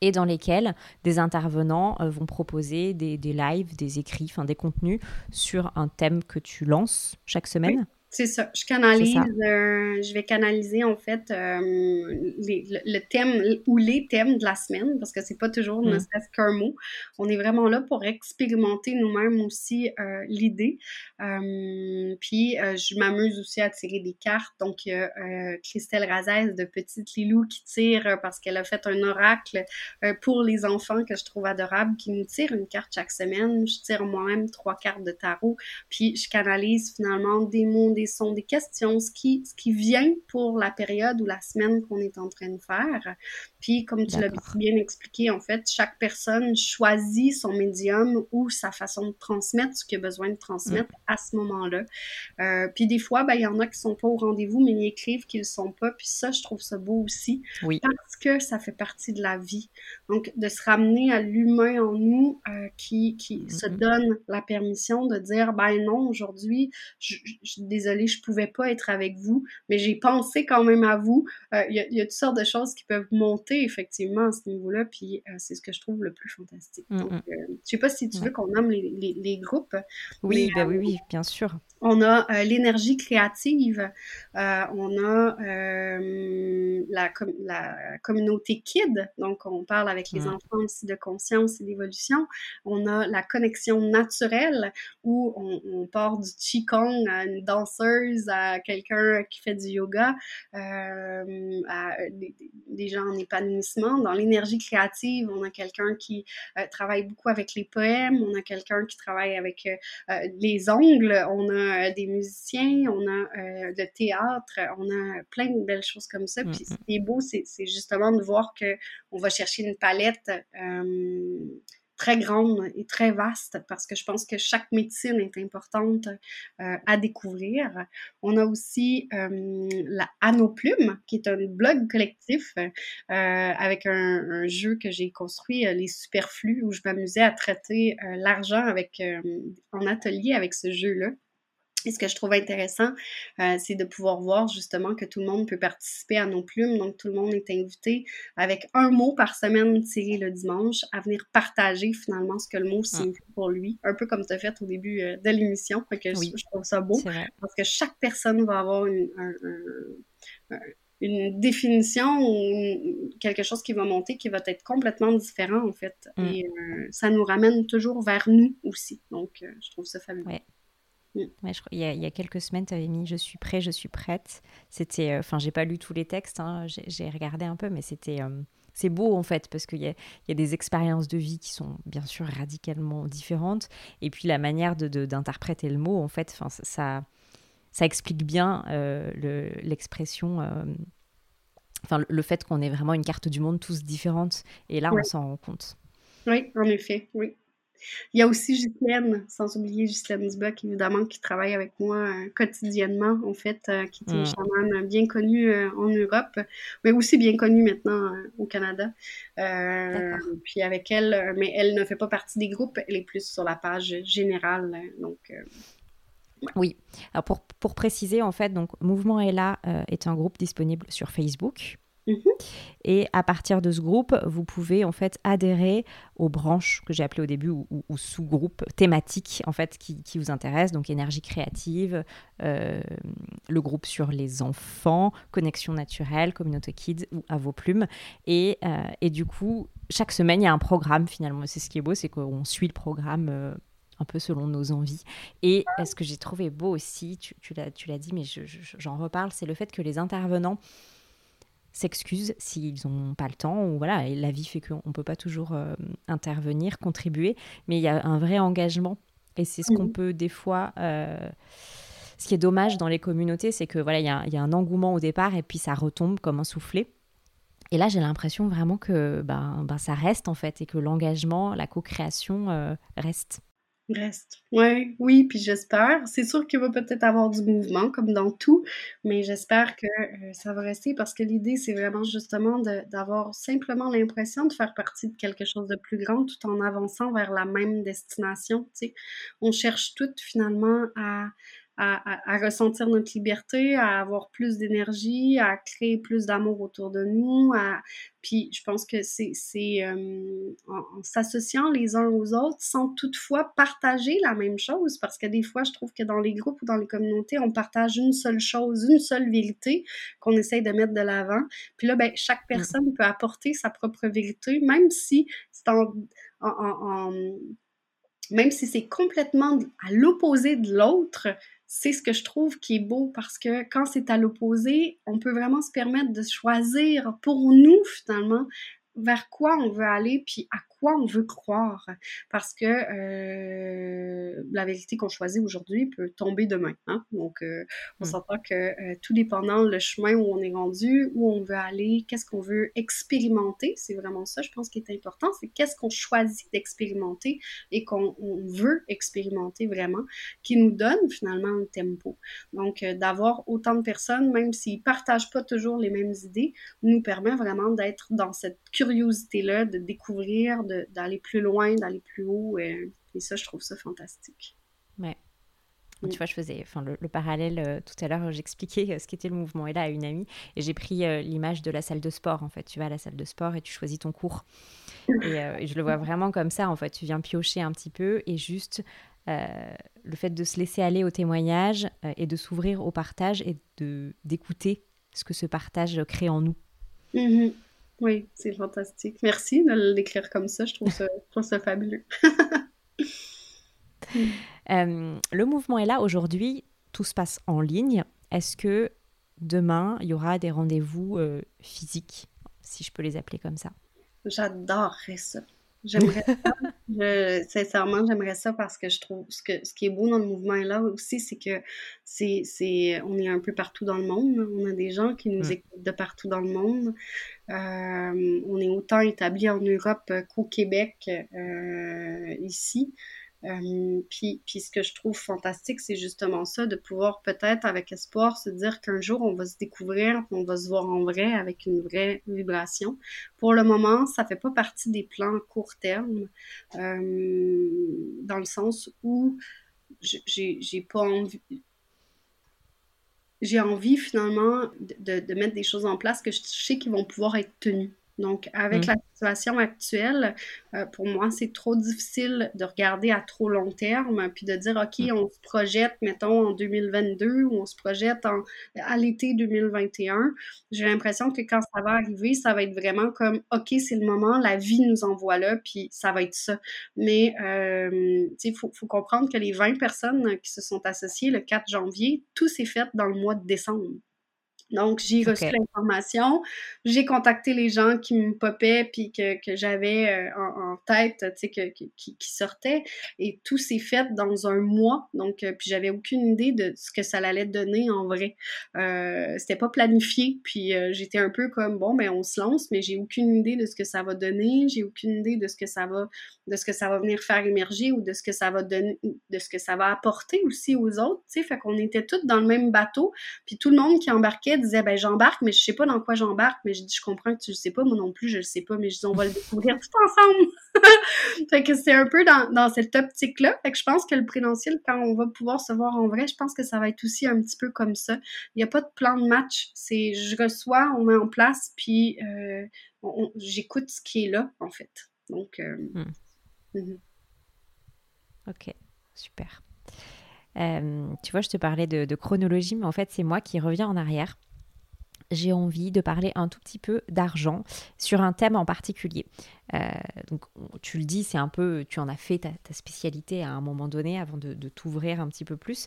et dans lesquels des intervenants euh, vont proposer des, des lives, des écrits, enfin des contenus sur un thème que tu lances chaque semaine. C'est ça. Je canalise, euh, je vais canaliser en fait euh, le, thème ou les thèmes de la semaine parce que c'est pas toujours ne mm. serait-ce qu'un mot. On est vraiment là pour expérimenter nous-mêmes aussi euh, l'idée. puis je m'amuse aussi à tirer des cartes. Donc il y a Christelle Razès de Petite Lilou qui tire parce qu'elle a fait un oracle pour les enfants que je trouve adorable, qui nous tire une carte chaque semaine. Je tire moi-même trois cartes de tarot. Puis je canalise finalement des mots, des sont des questions, ce qui, ce qui vient pour la période ou la semaine qu'on est en train de faire. Puis, comme tu l'as bien expliqué, en fait, chaque personne choisit son médium ou sa façon de transmettre ce qu'il a besoin de transmettre mm. à ce moment-là. Euh, puis des fois, ben, il y en a qui sont pas au rendez-vous, mais ils écrivent qu'ils le sont pas. Puis ça, je trouve ça beau aussi. Oui. Parce que ça fait partie de la vie. Donc, de se ramener à l'humain en nous euh, qui, qui se donne la permission de dire, ben non, aujourd'hui, je, suis désolée, je pouvais pas être avec vous, mais j'ai pensé quand même à vous. Euh, il y, a toutes sortes de choses qui peuvent monter effectivement à ce niveau-là, puis euh, c'est ce que je trouve le plus fantastique. Mm, Donc, mm. euh, je sais pas si tu veux qu'on nomme les, les, groupes. Oui, ben oui, oui, bien sûr. On a l'énergie créative, on a la, la, communauté KID, donc on parle avec les mm. enfants aussi de conscience et d'évolution. On a la connexion naturelle, où on, on part du Qigong à une danse danseuse à quelqu'un qui fait du yoga, à des, gens en épanouissement. Dans l'énergie créative, on a quelqu'un qui travaille beaucoup avec les poèmes, on a quelqu'un qui travaille avec les ongles, on a des musiciens, on a le théâtre, on a plein de belles choses comme ça. Puis ce qui est beau, c'est justement de voir qu'on va chercher une palette très grande et très vaste parce que je pense que chaque médecine est importante euh, à découvrir. On a aussi euh, la Anoplume, qui est un blog collectif euh, avec un, jeu que j'ai construit, les superflus, où je m'amusais à traiter l'argent avec en atelier avec ce jeu-là. Et ce que je trouve intéressant, euh, c'est de pouvoir voir justement que tout le monde peut participer à nos plumes. Donc, tout le monde est invité avec un mot par semaine tiré le dimanche à venir partager finalement ce que le mot ah. signifie pour lui. Un peu comme tu as fait au début euh, de l'émission. que je, trouve ça beau. Parce que chaque personne va avoir une, une définition ou quelque chose qui va monter qui va être complètement différent en fait. Mm. Et euh, ça nous ramène toujours vers nous aussi. Donc, je trouve ça fabuleux. Mm. il, y a, quelques semaines, tu avais mis Je suis prêt, je suis prête. C'était, euh, enfin, j'ai pas lu tous les textes, hein, j'ai regardé un peu, mais c'était, euh, c'est beau en fait, parce qu'il y, a, des expériences de vie qui sont bien sûr radicalement différentes. Et puis la manière d'interpréter le mot, en fait, ça, ça explique bien euh, l'expression. enfin, le, fait qu'on ait vraiment une carte du monde tous différente. Et là, on s'en rend compte. Oui, en effet, oui. Il y a aussi Ghislaine, sans oublier Ghislaine Dubuc, évidemment, qui travaille avec moi euh, quotidiennement, en fait, euh, qui est une mm. chamane bien connue euh, en Europe, mais aussi bien connue maintenant au Canada. puis avec elle, mais elle ne fait pas partie des groupes, elle est plus sur la page générale, donc... Oui. Alors pour, pour, préciser, en fait, donc Mouvement Ella est un groupe disponible sur Facebook. Mhm. Et à partir de ce groupe, vous pouvez en fait adhérer aux branches que j'ai appelées au début ou, sous-groupes thématiques en fait qui, vous intéressent, donc énergie créative, euh, le groupe sur les enfants, connexion naturelle, communauté kids ou à vos plumes. Et, euh, et, du coup, chaque semaine, il y a un programme finalement. C'est ce qui est beau, c'est qu'on suit le programme. Euh, un peu selon nos envies. Et ce que j'ai trouvé beau aussi, tu, tu l'as dit, mais j'en reparle, c'est le fait que les intervenants s'excusent s'ils n'ont pas le temps ou voilà et la vie fait qu'on ne peut pas toujours euh, intervenir contribuer. Mais il y a un vrai engagement et c'est ce qu'on peut des fois euh, ce qui est dommage dans les communautés c'est que voilà il y, a un engouement au départ et puis ça retombe comme un soufflet. Et là j'ai l'impression vraiment que ben, ben, ça reste en fait et que l'engagement la co-création euh, reste Reste. Ouais, oui, puis j'espère. C'est sûr qu'il va peut-être avoir du mouvement, comme dans tout, mais j'espère que euh, ça va rester parce que l'idée, c'est vraiment justement d'avoir simplement l'impression de faire partie de quelque chose de plus grand tout en avançant vers la même destination. On cherche toutes finalement à à, ressentir notre liberté, à avoir plus d'énergie, à créer plus d'amour autour de nous. À... Puis je pense que c'est euh, en, s'associant les uns aux autres sans toutefois partager la même chose, parce que des fois, je trouve que dans les groupes ou dans les communautés, on partage une seule chose, une seule vérité qu'on essaye de mettre de l'avant. Puis là, ben, chaque personne peut apporter sa propre vérité, même si c'est en, en, même si c'est complètement à l'opposé de l'autre, c'est ce que je trouve qui est beau parce que quand c'est à l'opposé, on peut vraiment se permettre de choisir pour nous finalement vers quoi on veut aller puis à on veut croire? Parce que euh, la vérité qu'on choisit aujourd'hui peut tomber demain. Hein? Donc, euh, on mmh. s'entend que euh, tout dépendant le chemin où on est rendu, où on veut aller, qu'est-ce qu'on veut expérimenter, c'est vraiment ça, je pense, qui est important. C'est qu'est-ce qu'on choisit d'expérimenter et qu'on veut expérimenter vraiment, qui nous donne finalement un tempo. Donc, d'avoir autant de personnes, même s'ils partagent pas toujours les mêmes idées, nous permet vraiment d'être dans cette curiosité-là, de découvrir, de d'aller plus loin, d'aller plus haut. Et, ça, je trouve ça fantastique. Ouais. Mm. Tu vois, je faisais enfin, le, parallèle euh, tout à l'heure, j'expliquais euh, ce qu'était le mouvement et là à une amie et j'ai pris euh, l'image de la salle de sport. En fait, tu vas à la salle de sport et tu choisis ton cours. Et, je le vois vraiment comme ça. En fait, tu viens piocher un petit peu et juste le fait de se laisser aller au témoignage et de s'ouvrir au partage et de d'écouter ce que ce partage crée en nous. Mm-hmm. Oui, c'est fantastique. Merci de l'écrire comme ça. Je trouve ça, ça fabuleux. *laughs* Euh, le mouvement est là aujourd'hui. tout se passe en ligne. Est-ce que demain, il y aura des rendez-vous euh, physiques, si je peux les appeler comme ça? J'adorerais ça. J'aimerais *laughs* ça. sincèrement, j'aimerais ça parce que je trouve ce, que, ce qui est beau dans le mouvement là aussi, c'est que c'est, c'est, on est un peu partout dans le monde. On a des gens qui nous mmh. écoutent de partout dans le monde. Euh, on est autant établi en Europe qu'au Québec euh, ici. Euh, puis, ce que je trouve fantastique, c'est justement ça, de pouvoir peut-être avec espoir se dire qu'un jour on va se découvrir, on va se voir en vrai avec une vraie vibration. Pour le moment, ça fait pas partie des plans court terme, euh, dans le sens où j'ai pas envie j'ai envie finalement de, de, mettre des choses en place que je sais qu'ils vont pouvoir être tenues. Donc, avec mm. la situation actuelle, euh, pour moi, c'est trop difficile de regarder à trop long terme, puis de dire, OK, mm. on se projette, mettons, en 2022 ou on se projette en, à l'été 2021. J'ai l'impression que quand ça va arriver, ça va être vraiment comme, OK, c'est le moment, la vie nous envoie là, puis ça va être ça. Mais, euh, tu sais, il faut, faut comprendre que les 20 personnes qui se sont associées le 4 janvier, tout s'est fait dans le mois de décembre. Donc, j'ai reçu l'information, j'ai contacté les gens qui me popaient puis que, que j'avais euh, en, tête, tu sais, que, qui, qui, sortaient, et tout s'est fait dans un mois. Donc, euh, puis j'avais aucune idée de ce que ça allait donner en vrai. Euh, c'était pas planifié, puis euh, j'étais un peu comme bon, ben on se lance, mais j'ai aucune idée de ce que ça va donner, j'ai aucune idée de ce que ça va, de ce que ça va venir faire émerger ou de ce que ça va donner, de ce que ça va apporter aussi aux autres. Tu sais, fait qu'on était tous dans le même bateau, puis tout le monde qui embarquait disait ben j'embarque, mais je sais pas dans quoi j'embarque. Mais je dis je comprends que tu le sais pas, moi non plus je le sais pas, mais je dis on va le découvrir tout ensemble. *laughs* fait que c'est un peu dans, dans cette optique-là. Fait que je pense que le prénentiel, quand on va pouvoir se voir en vrai, je pense que ça va être aussi un petit peu comme ça. Il n'y a pas de plan de match. C'est je reçois, on met en place, puis euh, j'écoute ce qui est là, en fait. Donc, euh, hmm. mhm. ok, super. Euh, tu vois, je te parlais de, de chronologie, mais en fait, c'est moi qui reviens en arrière j'ai envie de parler un tout petit peu d'argent sur un thème en particulier. Euh, donc, tu le dis, c'est un peu, tu en as fait ta, spécialité à un moment donné avant de, t'ouvrir un petit peu plus.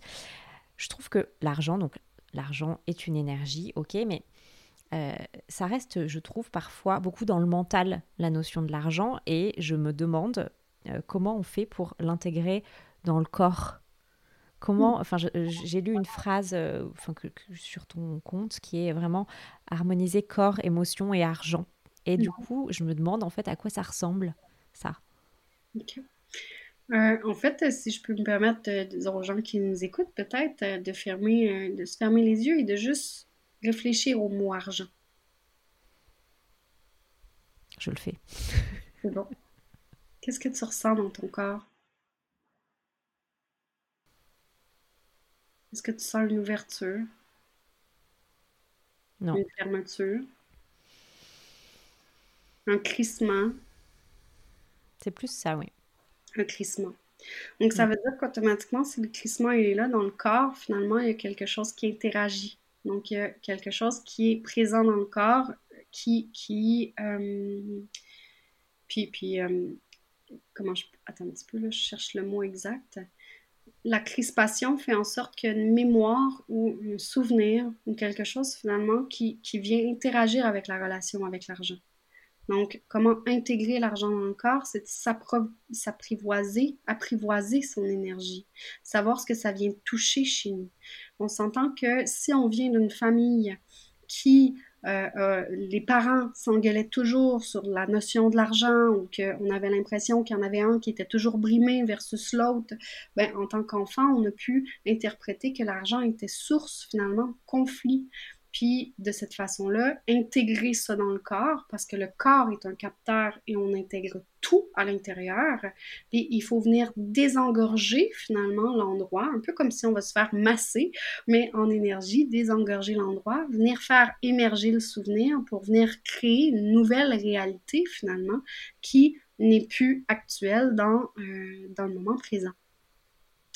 Je trouve que l'argent, donc l'argent est une énergie, ok, mais euh, ça reste, je trouve, parfois beaucoup dans le mental, la notion de l'argent, et je me demande euh, comment on fait pour l'intégrer dans le corps Comment, enfin, j'ai lu une phrase euh, enfin, que, sur ton compte qui est vraiment harmoniser corps, émotion et argent. Et du coup, je me demande en fait à quoi ça ressemble, ça? Euh, en fait, si je peux me permettre de, aux gens qui nous écoutent, peut-être euh, de fermer, de se fermer les yeux et de juste réfléchir au mot argent. Je le fais. C'est bon. *laughs* Qu'est-ce que tu ressens dans ton corps? Est-ce que tu sens une ouverture? Non. Une fermeture? Un crissement? C'est plus ça, oui. Un crissement. Donc, ça mm. veut dire qu'automatiquement, si le crissement est là dans le corps, finalement, il y a quelque chose qui interagit. Donc, il y a quelque chose qui est présent dans le corps, qui... qui euh, puis, puis euh, comment je... Attends un petit peu, là, je cherche le mot exact la crispation fait en sorte qu'il y a une mémoire ou un souvenir ou quelque chose finalement qui, vient interagir avec la relation avec l'argent. Donc, comment intégrer l'argent dans le corps, c'est s'apprivoiser, apprivoiser son énergie, savoir ce que ça vient toucher chez nous. On s'entend que si on vient d'une famille qui euh, euh, les parents s'engueulaient toujours sur la notion de l'argent ou qu'on avait l'impression qu'il y en avait un qui était toujours brimé versus l'autre, ben, en tant qu'enfant, on a pu interpréter que l'argent était source finalement de conflit puis de cette façon-là, intégrer ça dans le corps, parce que le corps est un capteur et on intègre tout à l'intérieur. Puis il faut venir désengorger finalement l'endroit, un peu comme si on va se faire masser, mais en énergie, désengorger l'endroit, venir faire émerger le souvenir pour venir créer une nouvelle réalité finalement qui n'est plus actuelle dans, euh, dans le moment présent.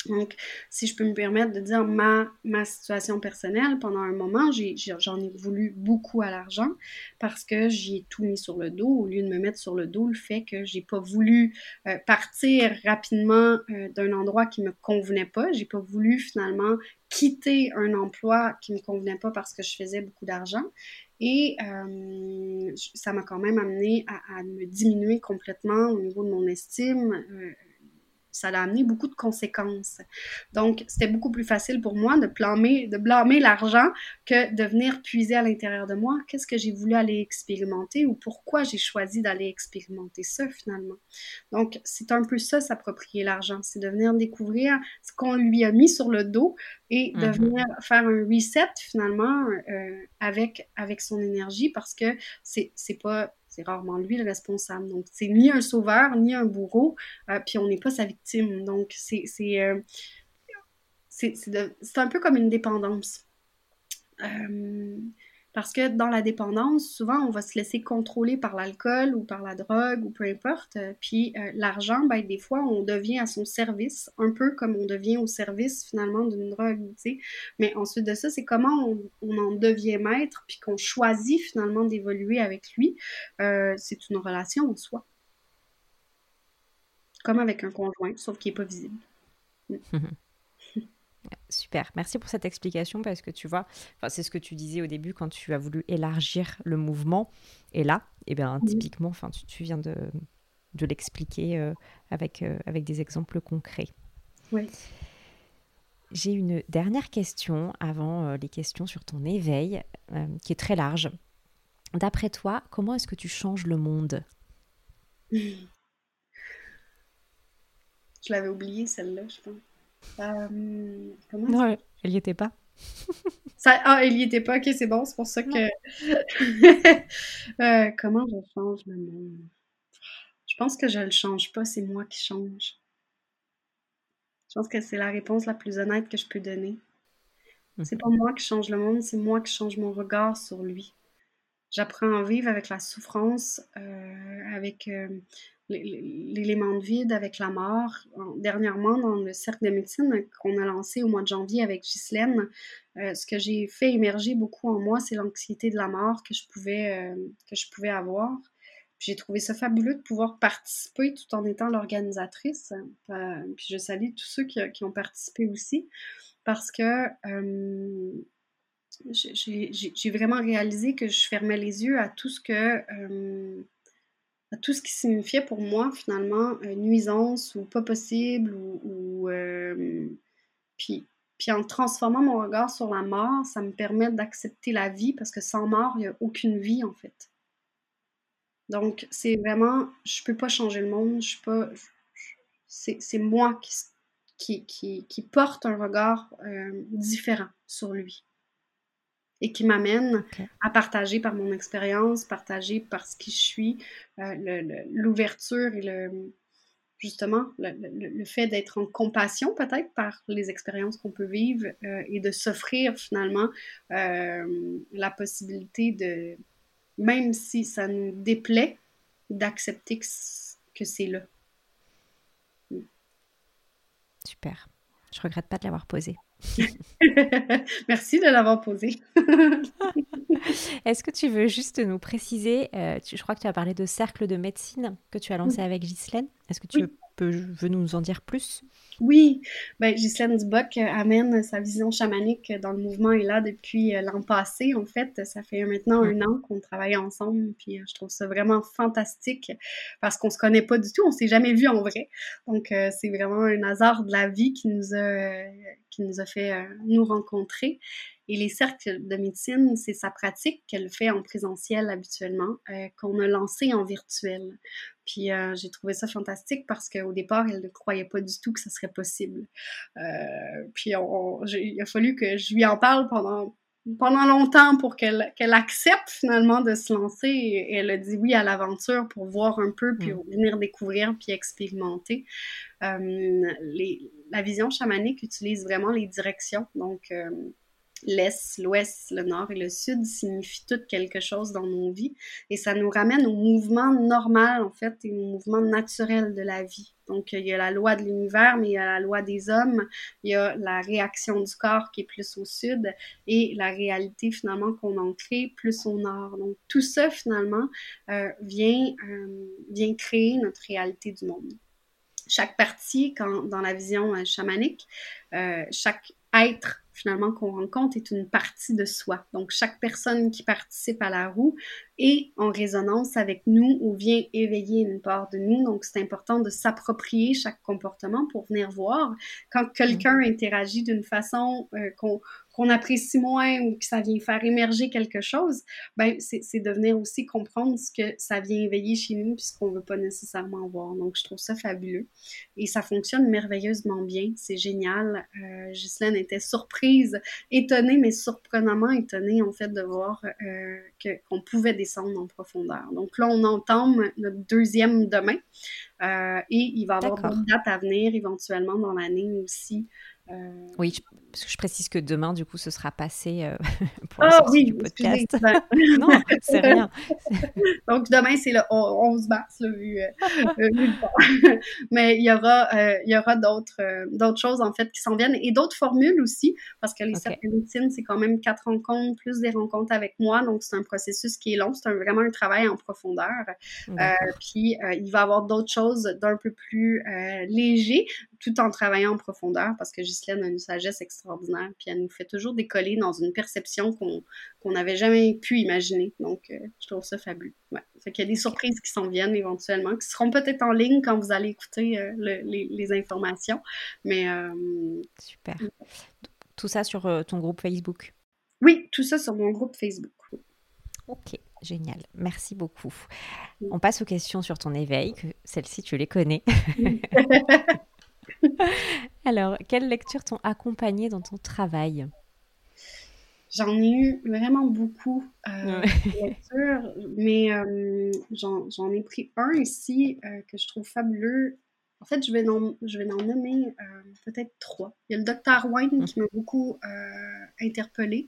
Donc, si je peux me permettre de dire ma, ma situation personnelle, pendant un moment, j'en ai, voulu beaucoup à l'argent parce que j'y ai tout mis sur le dos au lieu de me mettre sur le dos le fait que j'ai pas voulu euh, partir rapidement euh, d'un endroit qui me convenait pas. J'ai pas voulu finalement quitter un emploi qui me convenait pas parce que je faisais beaucoup d'argent. Et euh, ça m'a quand même amené à, à, me diminuer complètement au niveau de mon estime ça a amené beaucoup de conséquences. Donc, c'était beaucoup plus facile pour moi de blâmer, de blâmer l'argent que de venir puiser à l'intérieur de moi. Qu'est-ce que j'ai voulu aller expérimenter ou pourquoi j'ai choisi d'aller expérimenter ça finalement? Donc, c'est un peu ça, s'approprier l'argent. C'est de venir découvrir ce qu'on lui a mis sur le dos et de mm-hmm. venir faire un reset finalement euh, avec, avec son énergie parce que c'est pas c'est rarement lui le responsable. Donc, c'est ni un sauveur, ni un bourreau, euh, puis on n'est pas sa victime. Donc, c'est euh, un peu comme une dépendance. Euh, parce que dans la dépendance, souvent, on va se laisser contrôler par l'alcool ou par la drogue ou peu importe. Puis euh, l'argent, ben, des fois, on devient à son service, un peu comme on devient au service finalement d'une drogue, tu sais. Mais ensuite de ça, c'est comment on, en devient maître, puis qu'on choisit finalement d'évoluer avec lui. Euh, c'est une relation en soi. Comme avec un conjoint, sauf qu'il n'est pas visible. *laughs* Super, merci pour cette explication parce que tu vois, c'est ce que tu disais au début quand tu as voulu élargir le mouvement. Et là, eh bien, typiquement, enfin, tu, viens de, de l'expliquer euh, avec, euh, avec des exemples concrets. Oui. J'ai une dernière question avant euh, les questions sur ton éveil, qui est très large. D'après toi, comment est-ce que tu changes le monde? *laughs* Je l'avais oublié celle-là, je pense. Euh, comment non, elle n'y était pas. ça, ah, elle n'y était pas, ok, c'est bon, c'est pour ça que. *laughs* Euh, comment je change le monde Je pense que je le change pas, c'est moi qui change. Je pense que c'est la réponse la plus honnête que je peux donner. C'est pas moi qui change le monde, c'est moi qui change mon regard sur lui. J'apprends à vivre avec la souffrance, euh, avec l'élément de vide avec la mort. Dernièrement, dans le cercle de médecine qu'on a lancé au mois de janvier avec Ghislaine, euh, ce que j'ai fait émerger beaucoup en moi, c'est l'anxiété de la mort que je pouvais, euh, que je pouvais avoir. J'ai trouvé ça fabuleux de pouvoir participer tout en étant l'organisatrice. Euh, puis je salue tous ceux qui, qui, ont participé aussi parce que j'ai vraiment réalisé que je fermais les yeux à tout ce que tout ce qui signifiait pour moi finalement nuisance ou pas possible ou, euh, puis, puis en transformant mon regard sur la mort, ça me permet d'accepter la vie parce que sans mort, il n'y a aucune vie en fait. Donc c'est vraiment, je peux pas changer le monde, je peux c'est moi qui, qui, qui, porte un regard euh, différent sur lui et qui m'amène à partager par mon expérience, partager par ce qui je suis, euh, l'ouverture et le justement le, fait d'être en compassion peut-être par les expériences qu'on peut vivre euh, et de s'offrir finalement euh, la possibilité de, même si ça nous déplaît, d'accepter que c'est là. Super. Je regrette pas de l'avoir posé. *laughs* Merci de l'avoir posé. *laughs* Est-ce que tu veux juste nous préciser, euh, je crois que tu as parlé de cercle de médecine que tu as lancé avec Ghislaine. Est-ce que tu veux nous en dire plus? Oui, ben, Ghislaine Duboc euh, amène sa vision chamanique dans le mouvement et là depuis euh, l'an passé. En fait, ça fait maintenant un an qu'on travaille ensemble, puis euh, je trouve ça vraiment fantastique parce qu'on se connaît pas du tout, on s'est jamais vu en vrai. Donc c'est vraiment un hasard de la vie qui nous a qui nous a fait nous rencontrer. Et les cercles de médecine, c'est sa pratique qu'elle fait en présentiel habituellement, qu'on a lancé en virtuel. Puis euh, j'ai trouvé ça fantastique parce qu'au départ, elle ne croyait pas du tout que ce serait possible. Euh, puis il a fallu que je lui en parle pendant, pendant longtemps pour qu'elle accepte finalement de se lancer. Et elle a dit oui à l'aventure pour voir un peu, puis mm. venir découvrir, puis expérimenter. Euh, les, la vision chamanique utilise vraiment les directions. Donc, l'Est, l'Ouest, le Nord et le Sud signifient tout quelque chose dans nos vies et ça nous ramène au mouvement normal en fait et au mouvement naturel de la vie. Donc il y a la loi de l'univers, mais il y a la loi des hommes, il y a la réaction du corps qui est plus au sud et la réalité finalement qu'on en crée plus au nord. Donc tout ça finalement euh, vient, euh, vient créer notre réalité du monde chaque partie, quand, dans la vision euh, chamanique, chaque être finalement qu'on rencontre est une partie de soi. Donc chaque personne qui participe à la roue est en résonance avec nous ou vient éveiller une part de nous. Donc c'est important de s'approprier chaque comportement pour venir voir quand quelqu'un mm-hmm. interagit d'une façon euh, qu'on qu'on apprécie moins ou que ça vient faire émerger quelque chose, ben c'est de venir aussi comprendre ce que ça vient éveiller chez nous puisqu'on ne veut pas nécessairement voir. Donc, je trouve ça fabuleux. Et ça fonctionne merveilleusement bien. C'est génial. Euh, Ghislaine était surprise, étonnée, mais surprenamment étonnée, en fait, de voir euh, qu'on pouvait descendre en profondeur. Donc là, on entame notre deuxième demain. Euh, et il va y avoir d'autres dates à venir éventuellement dans l'année aussi. Euh, oui, parce que je précise que demain, du coup, ce sera passé euh, *laughs* pour la oh, oui, du podcast. *laughs* non, c'est *laughs* rien. Donc, demain, c'est le 11 mars, vu, euh, Mais il y aura, il y aura d'autres, d'autres choses, en fait, qui s'en viennent et d'autres formules aussi, parce que les okay. routines, c'est quand même quatre rencontres, plus des rencontres avec moi. Donc, c'est un processus qui est long. C'est vraiment un travail en profondeur. puis, il va y avoir d'autres choses d'un peu plus léger, tout en travaillant en profondeur, parce que Ghislaine a une sagesse extraordinaire, puis elle nous fait toujours décoller dans une perception qu'on n'avait jamais pu imaginer. Donc, euh, je trouve ça fabuleux. Ouais. Fait qu'il y a des surprises qui s'en viennent éventuellement, qui seront peut-être en ligne quand vous allez écouter euh, les, informations. Mais. Euh, Super. Tout ça sur ton groupe Facebook? Oui, tout ça sur mon groupe Facebook. Ok, génial. Merci beaucoup. On passe aux questions sur ton éveil, que celles-ci, tu les connais. *laughs* *laughs* Alors, quelles lectures t'ont accompagné dans ton travail? J'en ai eu vraiment beaucoup euh, de lectures, mais euh, j'en ai pris un ici euh, que je trouve fabuleux. En fait, je vais en, je vais en nommer peut-être trois. Il y a le Dr. Wine qui m'a beaucoup interpellée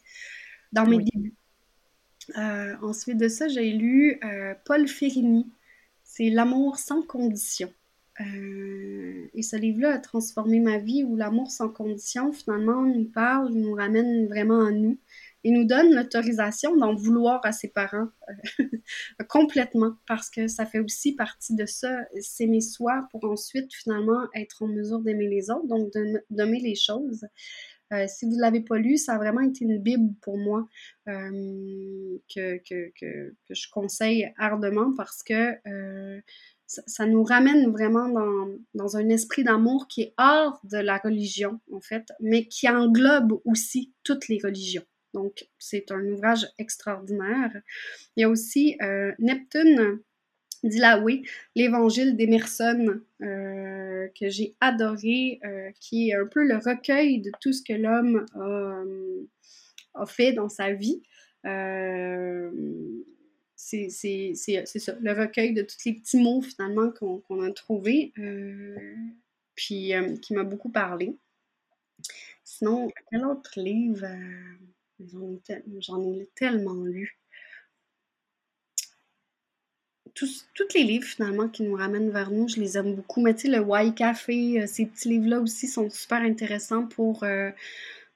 dans mes débuts. ensuite de ça, j'ai lu Paul Ferrini. C'est L'amour sans condition. Euh, et ce livre-là a transformé ma vie où l'amour sans condition, finalement, nous parle, nous ramène vraiment à nous et nous donne l'autorisation d'en vouloir à ses parents euh, *laughs* complètement parce que ça fait aussi partie de ça, s'aimer soi pour ensuite finalement être en mesure d'aimer les autres, donc d'aimer les choses. Euh, si vous ne l'avez pas lu, ça a vraiment été une Bible pour moi que, que, que, que, je conseille ardemment parce que ça, nous ramène vraiment dans, un esprit d'amour qui est hors de la religion, en fait, mais qui englobe aussi toutes les religions. Donc, c'est un ouvrage extraordinaire. Il y a aussi euh, Neptune oui, l'évangile d'Emerson, euh, que j'ai adoré, euh, qui est un peu le recueil de tout ce que l'homme a, a, fait dans sa vie. C'est ça, le recueil de tous les petits mots finalement qu'on a trouvés, euh, puis euh, qui m'a beaucoup parlé. Sinon, quel autre livre euh, J'en ai, tellement lu. Tous, les livres finalement qui nous ramènent vers nous, je les aime beaucoup. Mais tu sais, le Why Café, ces petits livres-là aussi sont super intéressants pour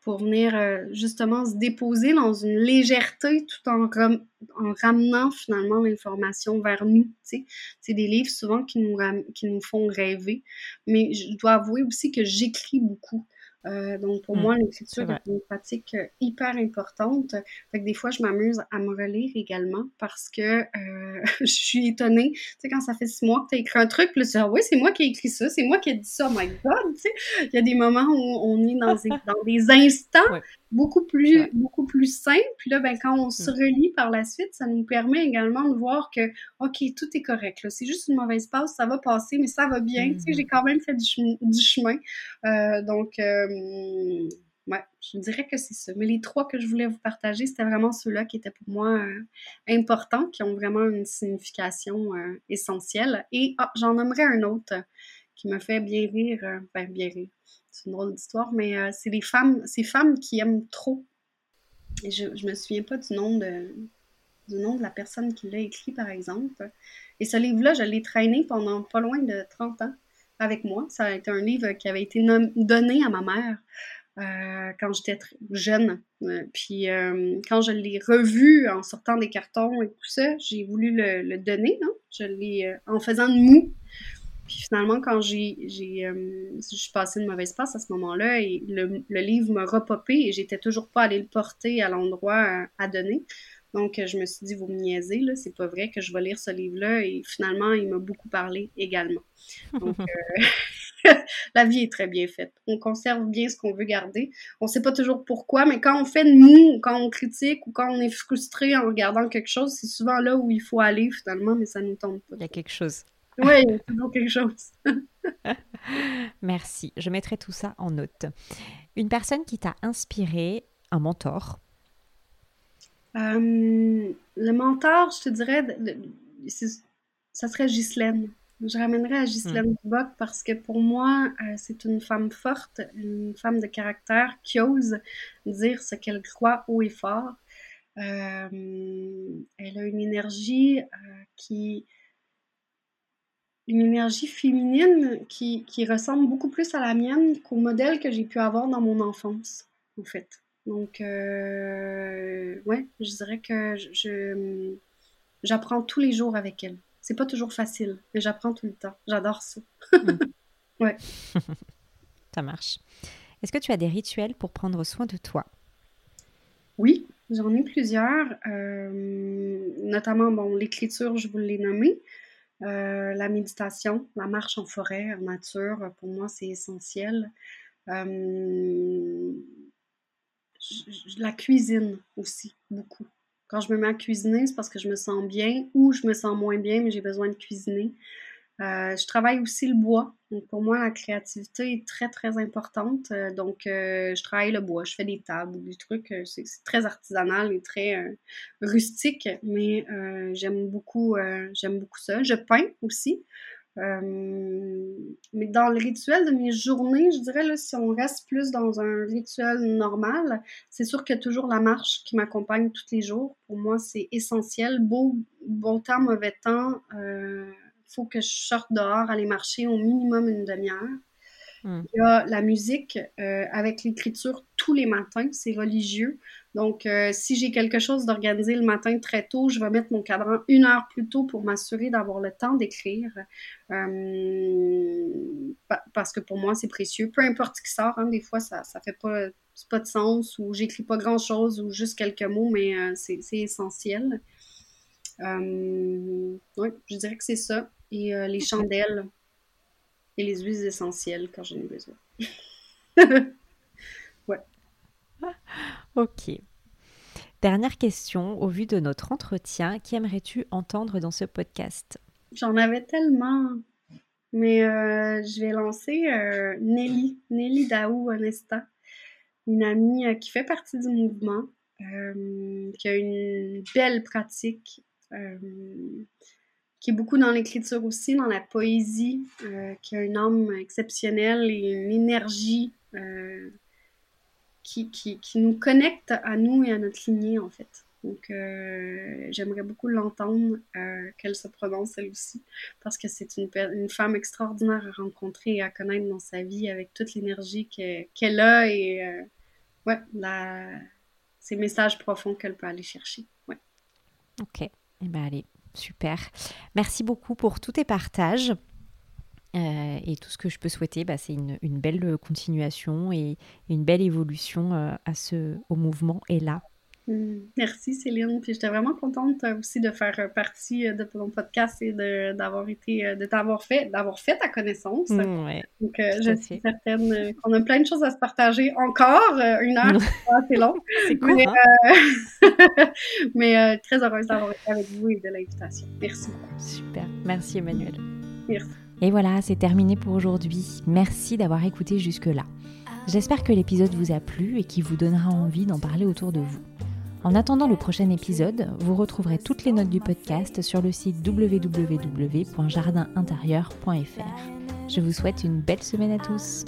pour venir euh, justement se déposer dans une légèreté tout en, en ramenant finalement l'information vers nous. C'est des livres souvent qui nous, qui nous font rêver, mais je dois avouer aussi que j'écris beaucoup. Euh, donc, pour mmh. moi, l'écriture est, une pratique euh, hyper importante. Fait que des fois, je m'amuse à me relire également parce que euh, *laughs* je suis étonnée. Tu sais, quand ça fait six mois que tu as écrit un truc, puis là, tu dis, ah oui, c'est moi qui ai écrit ça, c'est moi qui ai dit ça, oh my God! Tu sais, il y a des moments où on est dans des, *laughs* dans des instants beaucoup plus, beaucoup plus simple. Puis là, ben, quand on se mm. relie par la suite, ça nous permet également de voir que, OK, tout est correct. C'est juste une mauvaise passe, ça va passer, mais ça va bien. Tu sais, j'ai quand même fait du, chemin. Euh, donc, euh, ouais, je dirais que c'est ça. Mais les trois que je voulais vous partager, c'était vraiment ceux-là qui étaient pour moi euh, importants, qui ont vraiment une signification essentielle. Et ah, j'en nommerai un autre qui me fait bien rire, ben, bien rire c'est une drôle d'histoire, mais euh, c'est les femmes, ces femmes qui aiment trop je ne me souviens pas du nom de, du nom de la personne qui l'a écrit, par exemple. Et ce livre-là, je l'ai traîné pendant pas loin de 30 ans avec moi. Ça a été un livre qui avait été donné à ma mère euh, quand j'étais jeune. Euh, puis quand je l'ai revu en sortant des cartons et tout ça, j'ai voulu le, donner. Hein. Je l'ai en faisant de mou. Puis finalement, quand j'ai, j'ai je suis passée une mauvaise passe à ce moment-là, et le, livre m'a repopé et j'étais toujours pas allée le porter à l'endroit à donner. Donc, je me suis dit, vous me niaisez, là, c'est pas vrai que je vais lire ce livre-là. Et finalement, il m'a beaucoup parlé également. Donc, *laughs* euh, *laughs* la vie est très bien faite. On conserve bien ce qu'on veut garder. On sait pas toujours pourquoi, mais quand on fait de nous, quand on critique ou quand on est frustré en regardant quelque chose, c'est souvent là où il faut aller finalement, mais ça nous tombe pas. Il y a quelque chose. Oui, il quelque chose. *laughs* Merci. Je mettrai tout ça en note. Une personne qui t'a inspiré, un mentor, euh, le mentor, je te dirais, ça serait Ghislaine. Je ramènerais à Ghislaine mmh. parce que pour moi, euh, c'est une femme forte, une femme de caractère qui ose dire ce qu'elle croit haut et fort. Euh, elle a une énergie qui une énergie féminine qui, qui, ressemble beaucoup plus à la mienne qu'au modèle que j'ai pu avoir dans mon enfance, en fait. Donc, euh, ouais, je dirais que je, j'apprends tous les jours avec elle. C'est pas toujours facile, mais j'apprends tout le temps. J'adore ça. Mm. *laughs* ouais. *laughs* ça marche. Est-ce que tu as des rituels pour prendre soin de toi? Oui, j'en ai plusieurs. Euh, notamment, bon, l'écriture, je vous l'ai nommé. Euh, la méditation, la marche en forêt, en nature, pour moi, c'est essentiel. Euh, la cuisine aussi, beaucoup. Quand je me mets à cuisiner, c'est parce que je me sens bien ou je me sens moins bien, mais j'ai besoin de cuisiner. Euh, je travaille aussi le bois. Donc pour moi, la créativité est très, très importante. Euh, donc, euh, je travaille le bois, je fais des tables ou des trucs. c'est très artisanal et très rustique, mais j'aime beaucoup, j'aime beaucoup ça. Je peins aussi. Mais dans le rituel de mes journées, je dirais, si on reste plus dans un rituel normal, c'est sûr qu'il y a toujours la marche qui m'accompagne tous les jours. Pour moi, c'est essentiel. Beau, bon temps, mauvais temps, faut que je sorte dehors, aller marcher au minimum une demi-heure. Hmm. Il y a la musique euh, avec l'écriture tous les matins, c'est religieux. Donc, euh, si j'ai quelque chose d'organisé le matin très tôt, je vais mettre mon cadran une heure plus tôt pour m'assurer d'avoir le temps d'écrire. Euh, parce que pour moi, c'est précieux. Peu importe qui sort, hein, des fois, ça ne fait pas, pas de sens ou j'écris pas grand-chose ou juste quelques mots, mais c'est essentiel. oui, je dirais que c'est ça. Et les chandelles et les huiles essentielles quand j'en ai besoin. *laughs* ouais. Ok. Dernière question, au vu de notre entretien, qui aimerais-tu entendre dans ce podcast? J'en avais tellement, mais euh, je vais lancer euh, Nelly, Nelly Daou Onesta, une amie euh, qui fait partie du mouvement, qui a une belle pratique qui est beaucoup dans l'écriture aussi, dans la poésie, euh, qui a une âme exceptionnelle et une énergie euh, qui, qui, nous connecte à nous et à notre lignée, en fait. Donc, euh, j'aimerais beaucoup l'entendre, qu'elle se prononce elle aussi, parce que c'est une, une, femme extraordinaire à rencontrer et à connaître dans sa vie avec toute l'énergie qu'elle a et ouais, la, ces messages profonds qu'elle peut aller chercher. Ok, eh ben allez, Super. Merci beaucoup pour tous tes partages. Euh, et tout ce que je peux souhaiter, bah, c'est une, belle continuation et une belle évolution euh, à ce, au mouvement et là. Mm. Merci Céline. Puis j'étais vraiment contente euh, aussi de faire partie de ton podcast et d'avoir été, de t'avoir fait, d'avoir fait ta connaissance. Mm, Donc je suis certaine qu'on a plein de choses à se partager encore. une heure, *laughs* c'est long. *laughs* c'est cool. Mais, hein? *laughs* mais très heureuse d'avoir été avec vous et de l'invitation. Merci. Super. Merci Emmanuel. Merci. Et voilà, c'est terminé pour aujourd'hui. Merci d'avoir écouté jusque-là. J'espère que l'épisode vous a plu et qu'il vous donnera envie d'en parler autour de vous. En attendant le prochain épisode, vous retrouverez toutes les notes du podcast sur le site www.jardinintérieur.fr. Je vous souhaite une belle semaine à tous.